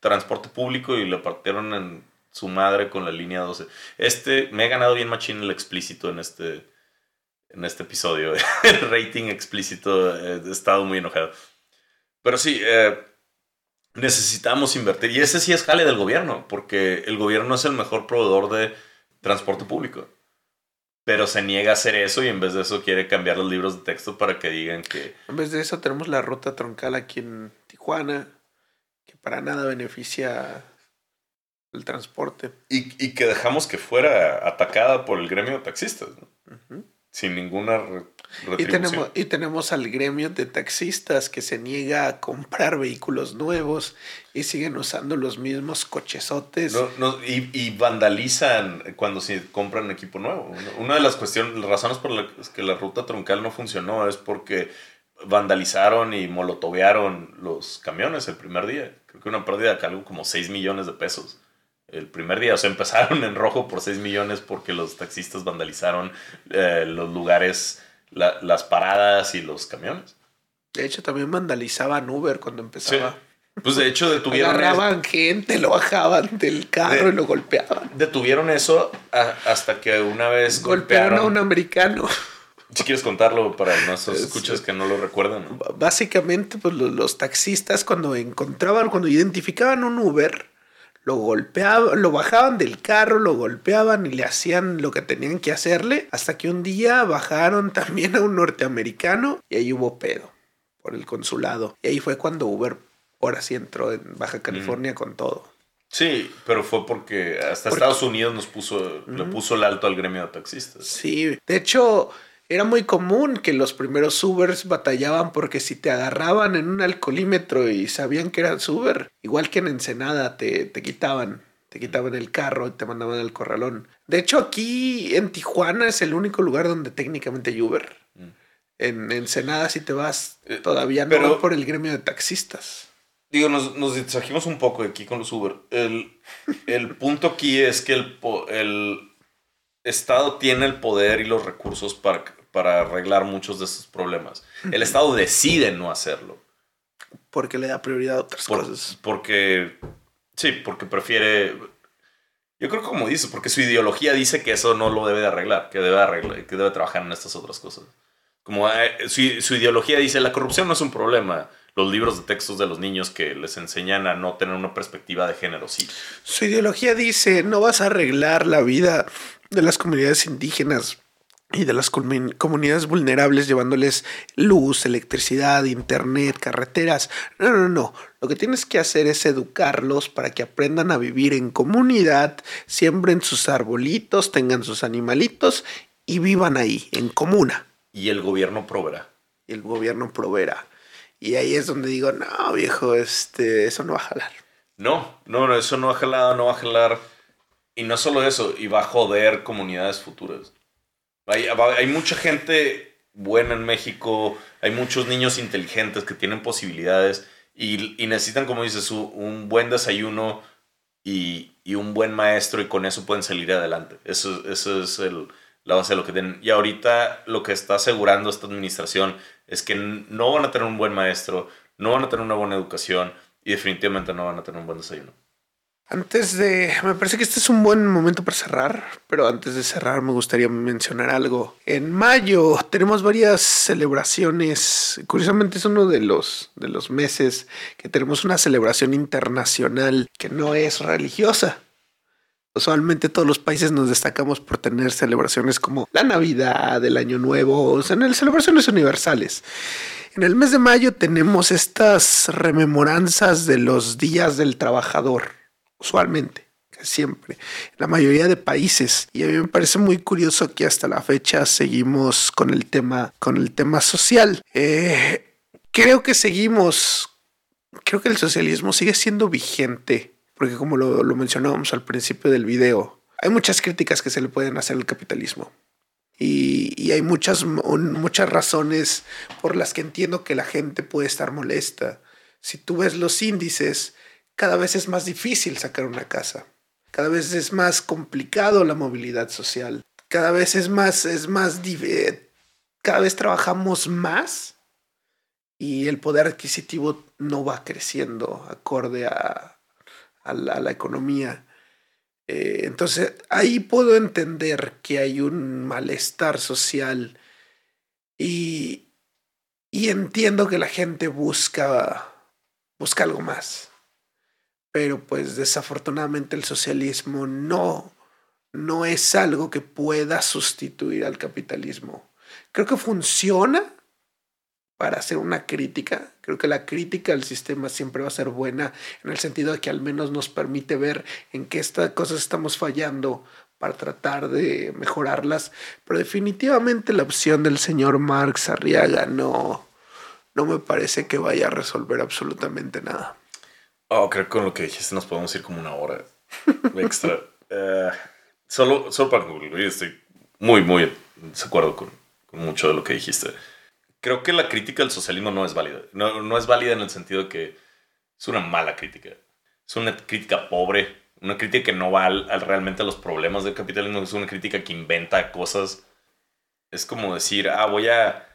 transporte público y le partieron en su madre con la línea 12. Este, me he ganado bien machín el explícito en este, en este episodio. (laughs) el rating explícito, eh, he estado muy enojado. Pero sí, eh, necesitamos invertir. Y ese sí es jale del gobierno, porque el gobierno es el mejor proveedor de transporte público. pero se niega a hacer eso y en vez de eso quiere cambiar los libros de texto para que digan que... En vez de eso tenemos la ruta troncal aquí en Tijuana, que para nada beneficia el transporte. Y, que dejamos que fuera atacada por el gremio de taxistas, sin ninguna y tenemos, y tenemos al gremio de taxistas que se niega a comprar vehículos nuevos y siguen usando los mismos cochesotes. y, vandalizan cuando se compran equipo nuevo. Una de las cuestiones, las razones por las que la ruta troncal no funcionó es porque vandalizaron y molotovearon los camiones el primer día. Creo que una pérdida de algo como 6 millones de pesos el primer día. O sea, (laughs) empezaron en rojo por 6 millones porque los taxistas vandalizaron eh, los lugares, las paradas y los camiones. De hecho, también vandalizaban Uber cuando empezaba. Pues de hecho detuvieron... Agarraban gente, lo bajaban del carro y lo golpeaban. Detuvieron eso hasta que una vez golpearon, a un americano. Si quieres contarlo para nuestros escuchas que no lo recuerdan. Básicamente, pues los, los, taxistas cuando encontraban, cuando identificaban un Uber, lo golpeaban, lo bajaban del carro, lo golpeaban y le hacían lo que tenían que hacerle, hasta que un día bajaron (laughs) también a un norteamericano y ahí hubo pedo por el consulado. Y ahí fue cuando Uber ahora sí entró en Baja California con todo. Sí, pero fue porque hasta Estados Unidos nos puso, le puso el alto al gremio de taxistas. Sí, de hecho, era muy común que los primeros Ubers batallaban porque si te agarraban en un alcoholímetro y sabían que eras Uber, igual que en Ensenada, te, te quitaban. Te quitaban el carro y te mandaban al corralón. De hecho, aquí en Tijuana es el único lugar donde técnicamente hay Uber. Mm. En Ensenada, si te vas, eh, todavía no Pero, por el gremio de taxistas. Digo, nos, nos distrajimos un poco aquí con los Uber. El, el punto aquí es que el, el Estado tiene el poder y los recursos para para arreglar muchos de esos problemas. El Estado decide no hacerlo. Porque le da prioridad a otras cosas. Porque, sí, porque prefiere... Yo creo que como dice, porque su ideología dice que eso no lo debe de arreglar, que debe, arreglar, que debe trabajar en estas otras cosas. Como eh, su, su, ideología dice, la corrupción no es un problema. Los libros de textos de los niños que les enseñan a no tener una perspectiva de género, sí. Su ideología dice, no vas a arreglar la vida de las comunidades indígenas y de las comunidades vulnerables llevándoles luz, electricidad, internet, carreteras. No, no, no. Lo que tienes que hacer es educarlos para que aprendan a vivir en comunidad, siembren sus arbolitos, tengan sus animalitos y vivan ahí, en comuna. Y el gobierno proveerá. Y el gobierno proveerá. Y ahí es donde digo, no, viejo, este, eso no va a jalar. No, no, no, eso no va a jalar, no va a jalar. Y no solo eso, y va a joder comunidades futuras. Hay, mucha gente buena en México, hay muchos niños inteligentes que tienen posibilidades y, necesitan, como dices, un buen desayuno y, un buen maestro y con eso pueden salir adelante. Eso, eso es el, la base de lo que tienen. Y ahorita lo que está asegurando esta administración es que no van a tener un buen maestro, no van a tener una buena educación y definitivamente no van a tener un buen desayuno. Antes de, me parece que este es un buen momento para cerrar, pero antes de cerrar me gustaría mencionar algo. En mayo tenemos varias celebraciones. Curiosamente es uno de los de los meses que tenemos una celebración internacional que no es religiosa. Usualmente todos los países nos destacamos por tener celebraciones como la Navidad, el Año Nuevo, o sea, en celebraciones universales. En el mes de mayo tenemos estas rememoranzas de los días del trabajador usualmente, siempre, la mayoría de países. Y a mí me parece muy curioso que hasta la fecha seguimos con el tema, con el tema social. Eh, creo que seguimos, creo que el socialismo sigue siendo vigente, porque como lo, lo mencionábamos al principio del video, hay muchas críticas que se le pueden hacer al capitalismo. Y, y, hay muchas, muchas razones por las que entiendo que la gente puede estar molesta. Si tú ves los índices, cada vez es más difícil sacar una casa. Cada vez es más complicado la movilidad social. Cada vez es más, es más, eh, cada vez trabajamos más y el poder adquisitivo no va creciendo acorde a, la, economía. Eh, entonces ahí puedo entender que hay un malestar social y, y entiendo que la gente busca, busca algo más pero pues desafortunadamente el socialismo no, no es algo que pueda sustituir al capitalismo. Creo que funciona para hacer una crítica. Creo que la crítica al sistema siempre va a ser buena en el sentido de que al menos nos permite ver en qué cosas estamos fallando para tratar de mejorarlas. Pero definitivamente la opción del señor Marx Arriaga no, no me parece que vaya a resolver absolutamente nada. Oh, creo que con lo que dijiste nos podemos ir como una hora extra. (laughs) Eh, solo, solo para concluir, estoy muy, muy de acuerdo con, con, mucho de lo que dijiste. Creo que la crítica del socialismo no es válida. No, no es válida en el sentido de que es una mala crítica. Es una crítica pobre, una crítica que no va al, realmente a los problemas del capitalismo, es una crítica que inventa cosas. Es como decir, ah, voy a,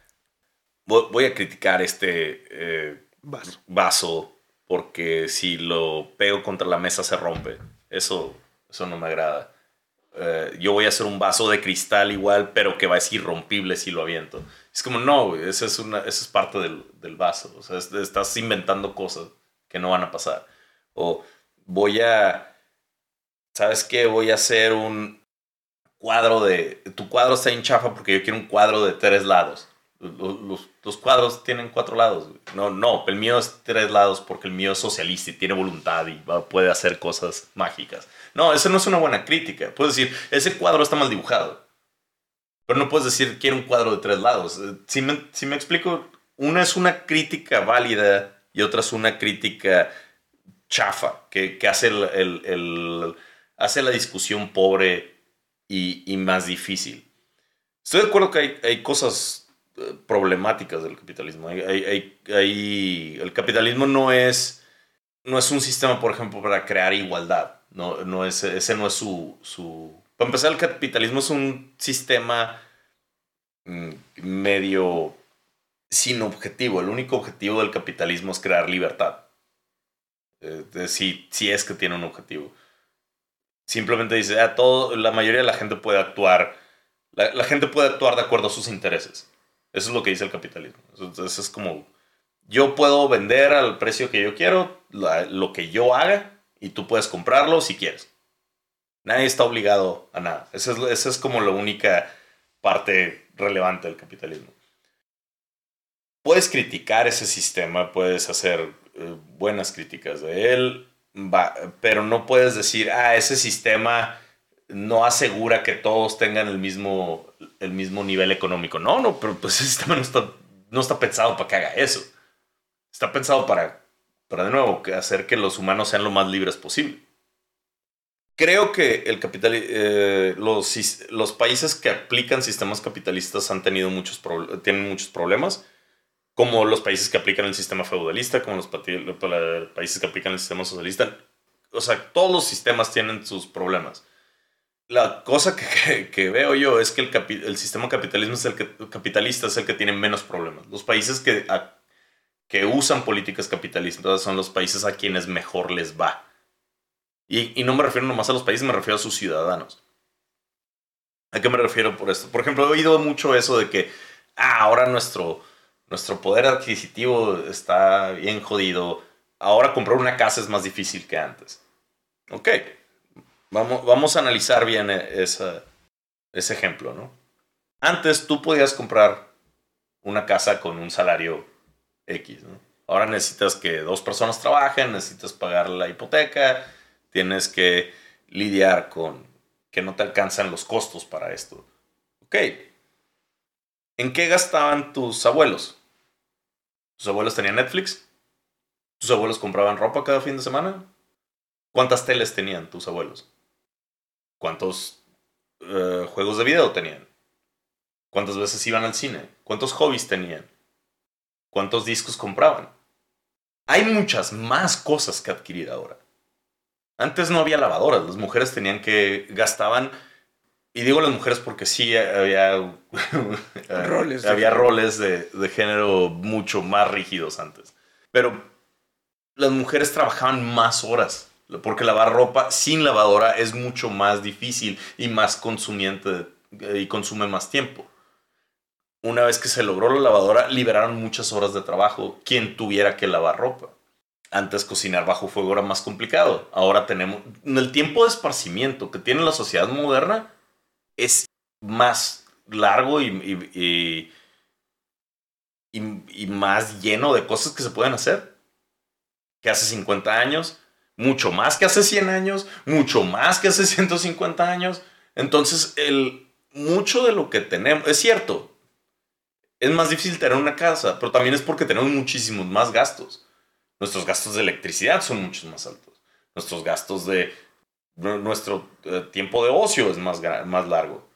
voy a criticar este eh, vaso. vaso porque si lo pego contra la mesa se rompe. Eso, eso no me agrada. Eh, yo voy a hacer un vaso de cristal igual, pero que va a ser irrompible si lo aviento. Es como, no, eso es, una, eso es parte del, del vaso. O sea, estás inventando cosas que no van a pasar. O voy a, ¿sabes qué? Voy a hacer un cuadro de, tu cuadro está en chafa porque yo quiero un cuadro de tres lados. Los, cuadros tienen cuatro lados. No, no, el mío es tres lados porque el mío es socialista y tiene voluntad y puede hacer cosas mágicas. No, eso no es una buena crítica. Puedes decir, ese cuadro está mal dibujado. Pero no puedes decir, quiero un cuadro de tres lados. Eh, si me, si me explico, una es una crítica válida y otra es una crítica chafa, que, que hace, el, el, hace la discusión pobre y, y, más difícil. Estoy de acuerdo que hay, hay cosas problemáticas del capitalismo. Hay, hay, hay, el capitalismo no es, no es un sistema, por ejemplo, para crear igualdad. No, no es, ese no es su, su... Para empezar, el capitalismo es un sistema mm, medio sin objetivo. El único objetivo del capitalismo es crear libertad. Eh, si, si es que tiene un objetivo. Simplemente dice, ah, todo, la mayoría de la gente puede actuar, la, gente puede actuar de acuerdo a sus intereses. Eso es lo que dice el capitalismo. Entonces es como, yo puedo vender al precio que yo quiero, lo que yo haga, y tú puedes comprarlo si quieres. Nadie está obligado a nada. Esa es, es como la única parte relevante del capitalismo. Puedes criticar ese sistema, puedes hacer eh, buenas críticas de él, pero no puedes decir, ah, ese sistema no asegura que todos tengan el mismo, el mismo nivel económico. No, no, pero pues (laughs) ese sistema no está, no está pensado para que haga eso. Está pensado para para de nuevo hacer que los humanos sean lo más libres posible. Creo que el capital, eh, los, los países que aplican sistemas capitalistas han tenido muchos tienen muchos problemas, como los países que aplican el sistema feudalista, como los países que aplican el sistema socialista. O sea, todos los sistemas tienen sus problemas. La cosa (laughs) que, veo yo es que el, sistema capitalismo es el capitalista es el que tiene menos problemas. Los países que que usan políticas capitalistas son los países a quienes mejor les va. Y, no me refiero nomás a los países, me refiero a sus ciudadanos. ¿A qué me refiero por esto? Por ejemplo, he oído mucho eso de que ah, ahora nuestro, nuestro poder adquisitivo está bien jodido. Ahora comprar una casa es más difícil que antes. Ok, vamos, vamos a analizar bien ese ejemplo, ¿no? Antes tú podías comprar una casa con un salario X, ¿no? Ahora necesitas que dos personas trabajen, necesitas pagar la hipoteca, tienes que lidiar con que no te alcanzan los costos para esto. Ok. ¿En qué gastaban tus abuelos? ¿Tus abuelos tenían Netflix? ¿Tus abuelos compraban ropa cada fin de semana? ¿Cuántas teles tenían tus abuelos? ¿Cuántos eh, juegos de video tenían? ¿Cuántas veces iban al cine? ¿Cuántos hobbies tenían? cuántos discos compraban. Hay muchas más cosas que adquirir ahora. Antes no había lavadoras, las mujeres tenían que gastaban y digo las mujeres porque sí había (laughs) roles, había de roles de, de, género mucho más rígidos antes. Pero las mujeres trabajaban más horas, porque lavar ropa sin lavadora es mucho más difícil y más consumiente y consume más tiempo una vez que se logró la lavadora, liberaron muchas horas de trabajo quien tuviera que lavar ropa. Antes cocinar bajo fuego era más complicado. Ahora tenemos el tiempo de esparcimiento que tiene la sociedad moderna es más largo y, y, y, y más lleno de cosas que se pueden hacer que hace 50 años, mucho más que hace 100 años, mucho más que hace (laughs) 150 años. Entonces, el, mucho de lo que tenemos, es cierto, es más difícil tener una casa, pero también es porque tenemos muchísimos más gastos. Nuestros gastos de electricidad son muchos más altos. Nuestros gastos de nuestro eh, tiempo de ocio es más, más largo.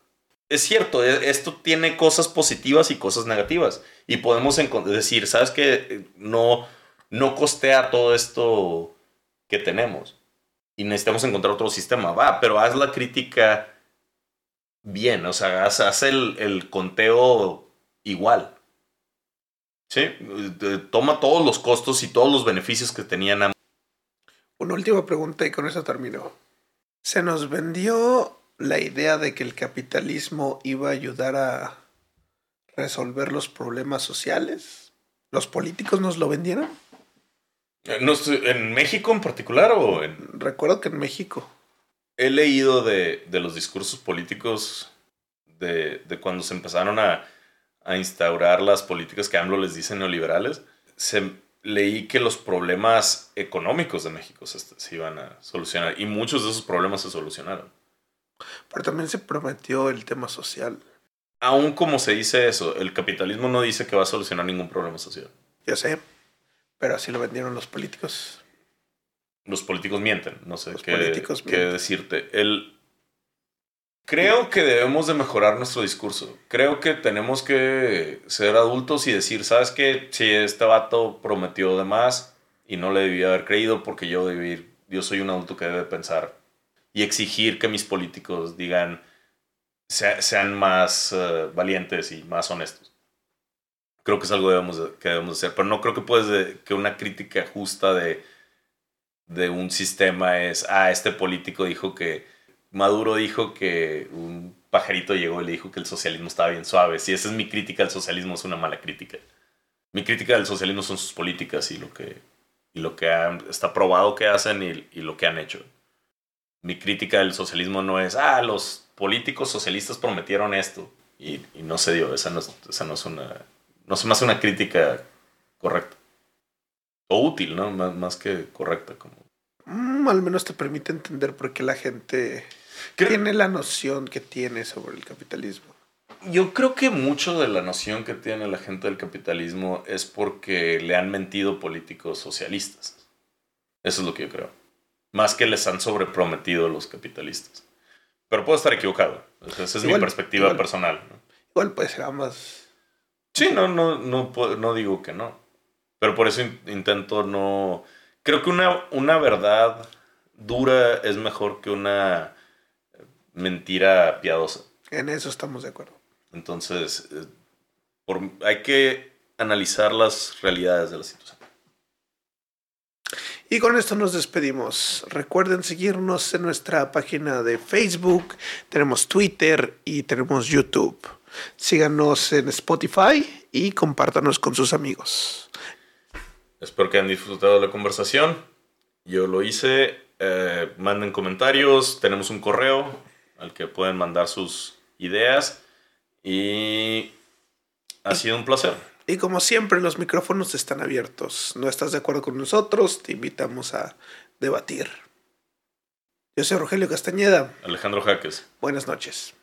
Es cierto, e, esto tiene cosas positivas y cosas negativas. Y podemos decir, ¿sabes qué? No, no costea todo esto que tenemos. Y necesitamos encontrar otro sistema. Va, pero haz la crítica bien, o sea, haz, el, conteo igual. ¿Sí? Toma todos los costos y todos los beneficios que tenían. Una última pregunta y con eso termino. Se nos vendió la idea de que el capitalismo iba a ayudar a resolver los problemas sociales. ¿Los políticos nos lo vendieron? Eh, no, ¿En México en particular o en...? Recuerdo que en México. He leído de, los discursos políticos de, cuando se empezaron a, instaurar las políticas que AMLO les dice neoliberales. Se, leí que los problemas económicos de México se, se, iban a solucionar y muchos de esos problemas se solucionaron. Pero también se prometió el tema social. Aún como se dice eso, el capitalismo no dice que va a solucionar ningún problema social. Ya sé. Pero así lo vendieron los políticos. Los políticos mienten, no sé qué, decirte. El, creo que debemos de mejorar nuestro discurso. Creo que tenemos que ser adultos y decir, ¿sabes qué? Si este vato prometió de más y no le debía haber creído porque yo debí, yo soy un adulto que debe pensar y exigir que mis políticos digan, sean más eh, valientes y más honestos creo que es algo que debemos hacer. Pero no creo que puedes que una crítica justa de, de un sistema es, ah, este político dijo que, Maduro dijo que un pajarito llegó y le dijo que el socialismo estaba bien suave. Si esa es mi crítica al socialismo, es una mala crítica. Mi crítica del socialismo son sus políticas y lo que, y lo que está probado que hacen y, lo que han hecho. Mi crítica del socialismo no es, ah, los políticos socialistas prometieron esto y no se dio. Esa no, esa no es una no se me hace una crítica correcta. O útil, ¿no? Más, que correcta. Como... Mm, al menos te permite entender por qué la gente tiene la noción que tiene sobre el capitalismo. Yo creo que mucho de la noción que tiene la gente del capitalismo es porque le han mentido políticos socialistas. Eso es lo que yo creo. Más que les han sobreprometido los capitalistas. Pero puedo estar equivocado. Esa es mi perspectiva personal. Igual puede ser ambas Sí, no, no, no, no digo que no. Pero por eso intento no. Creo que una, una verdad dura es mejor que una mentira piadosa. En eso estamos de acuerdo. Entonces, eh, hay que analizar las realidades de la situación. Y con esto nos despedimos. Recuerden seguirnos en nuestra página de Facebook, tenemos Twitter y tenemos YouTube. Síganos en Spotify y compártanos con sus amigos. Espero que hayan disfrutado de la conversación. Yo lo hice. Eh, manden comentarios. Tenemos un correo al que pueden mandar sus ideas. Y ha sido un placer. Y como siempre, los micrófonos están abiertos. ¿No estás de acuerdo con nosotros? Te invitamos a debatir. Yo soy Rogelio Castañeda. Alejandro Jaques. Buenas noches.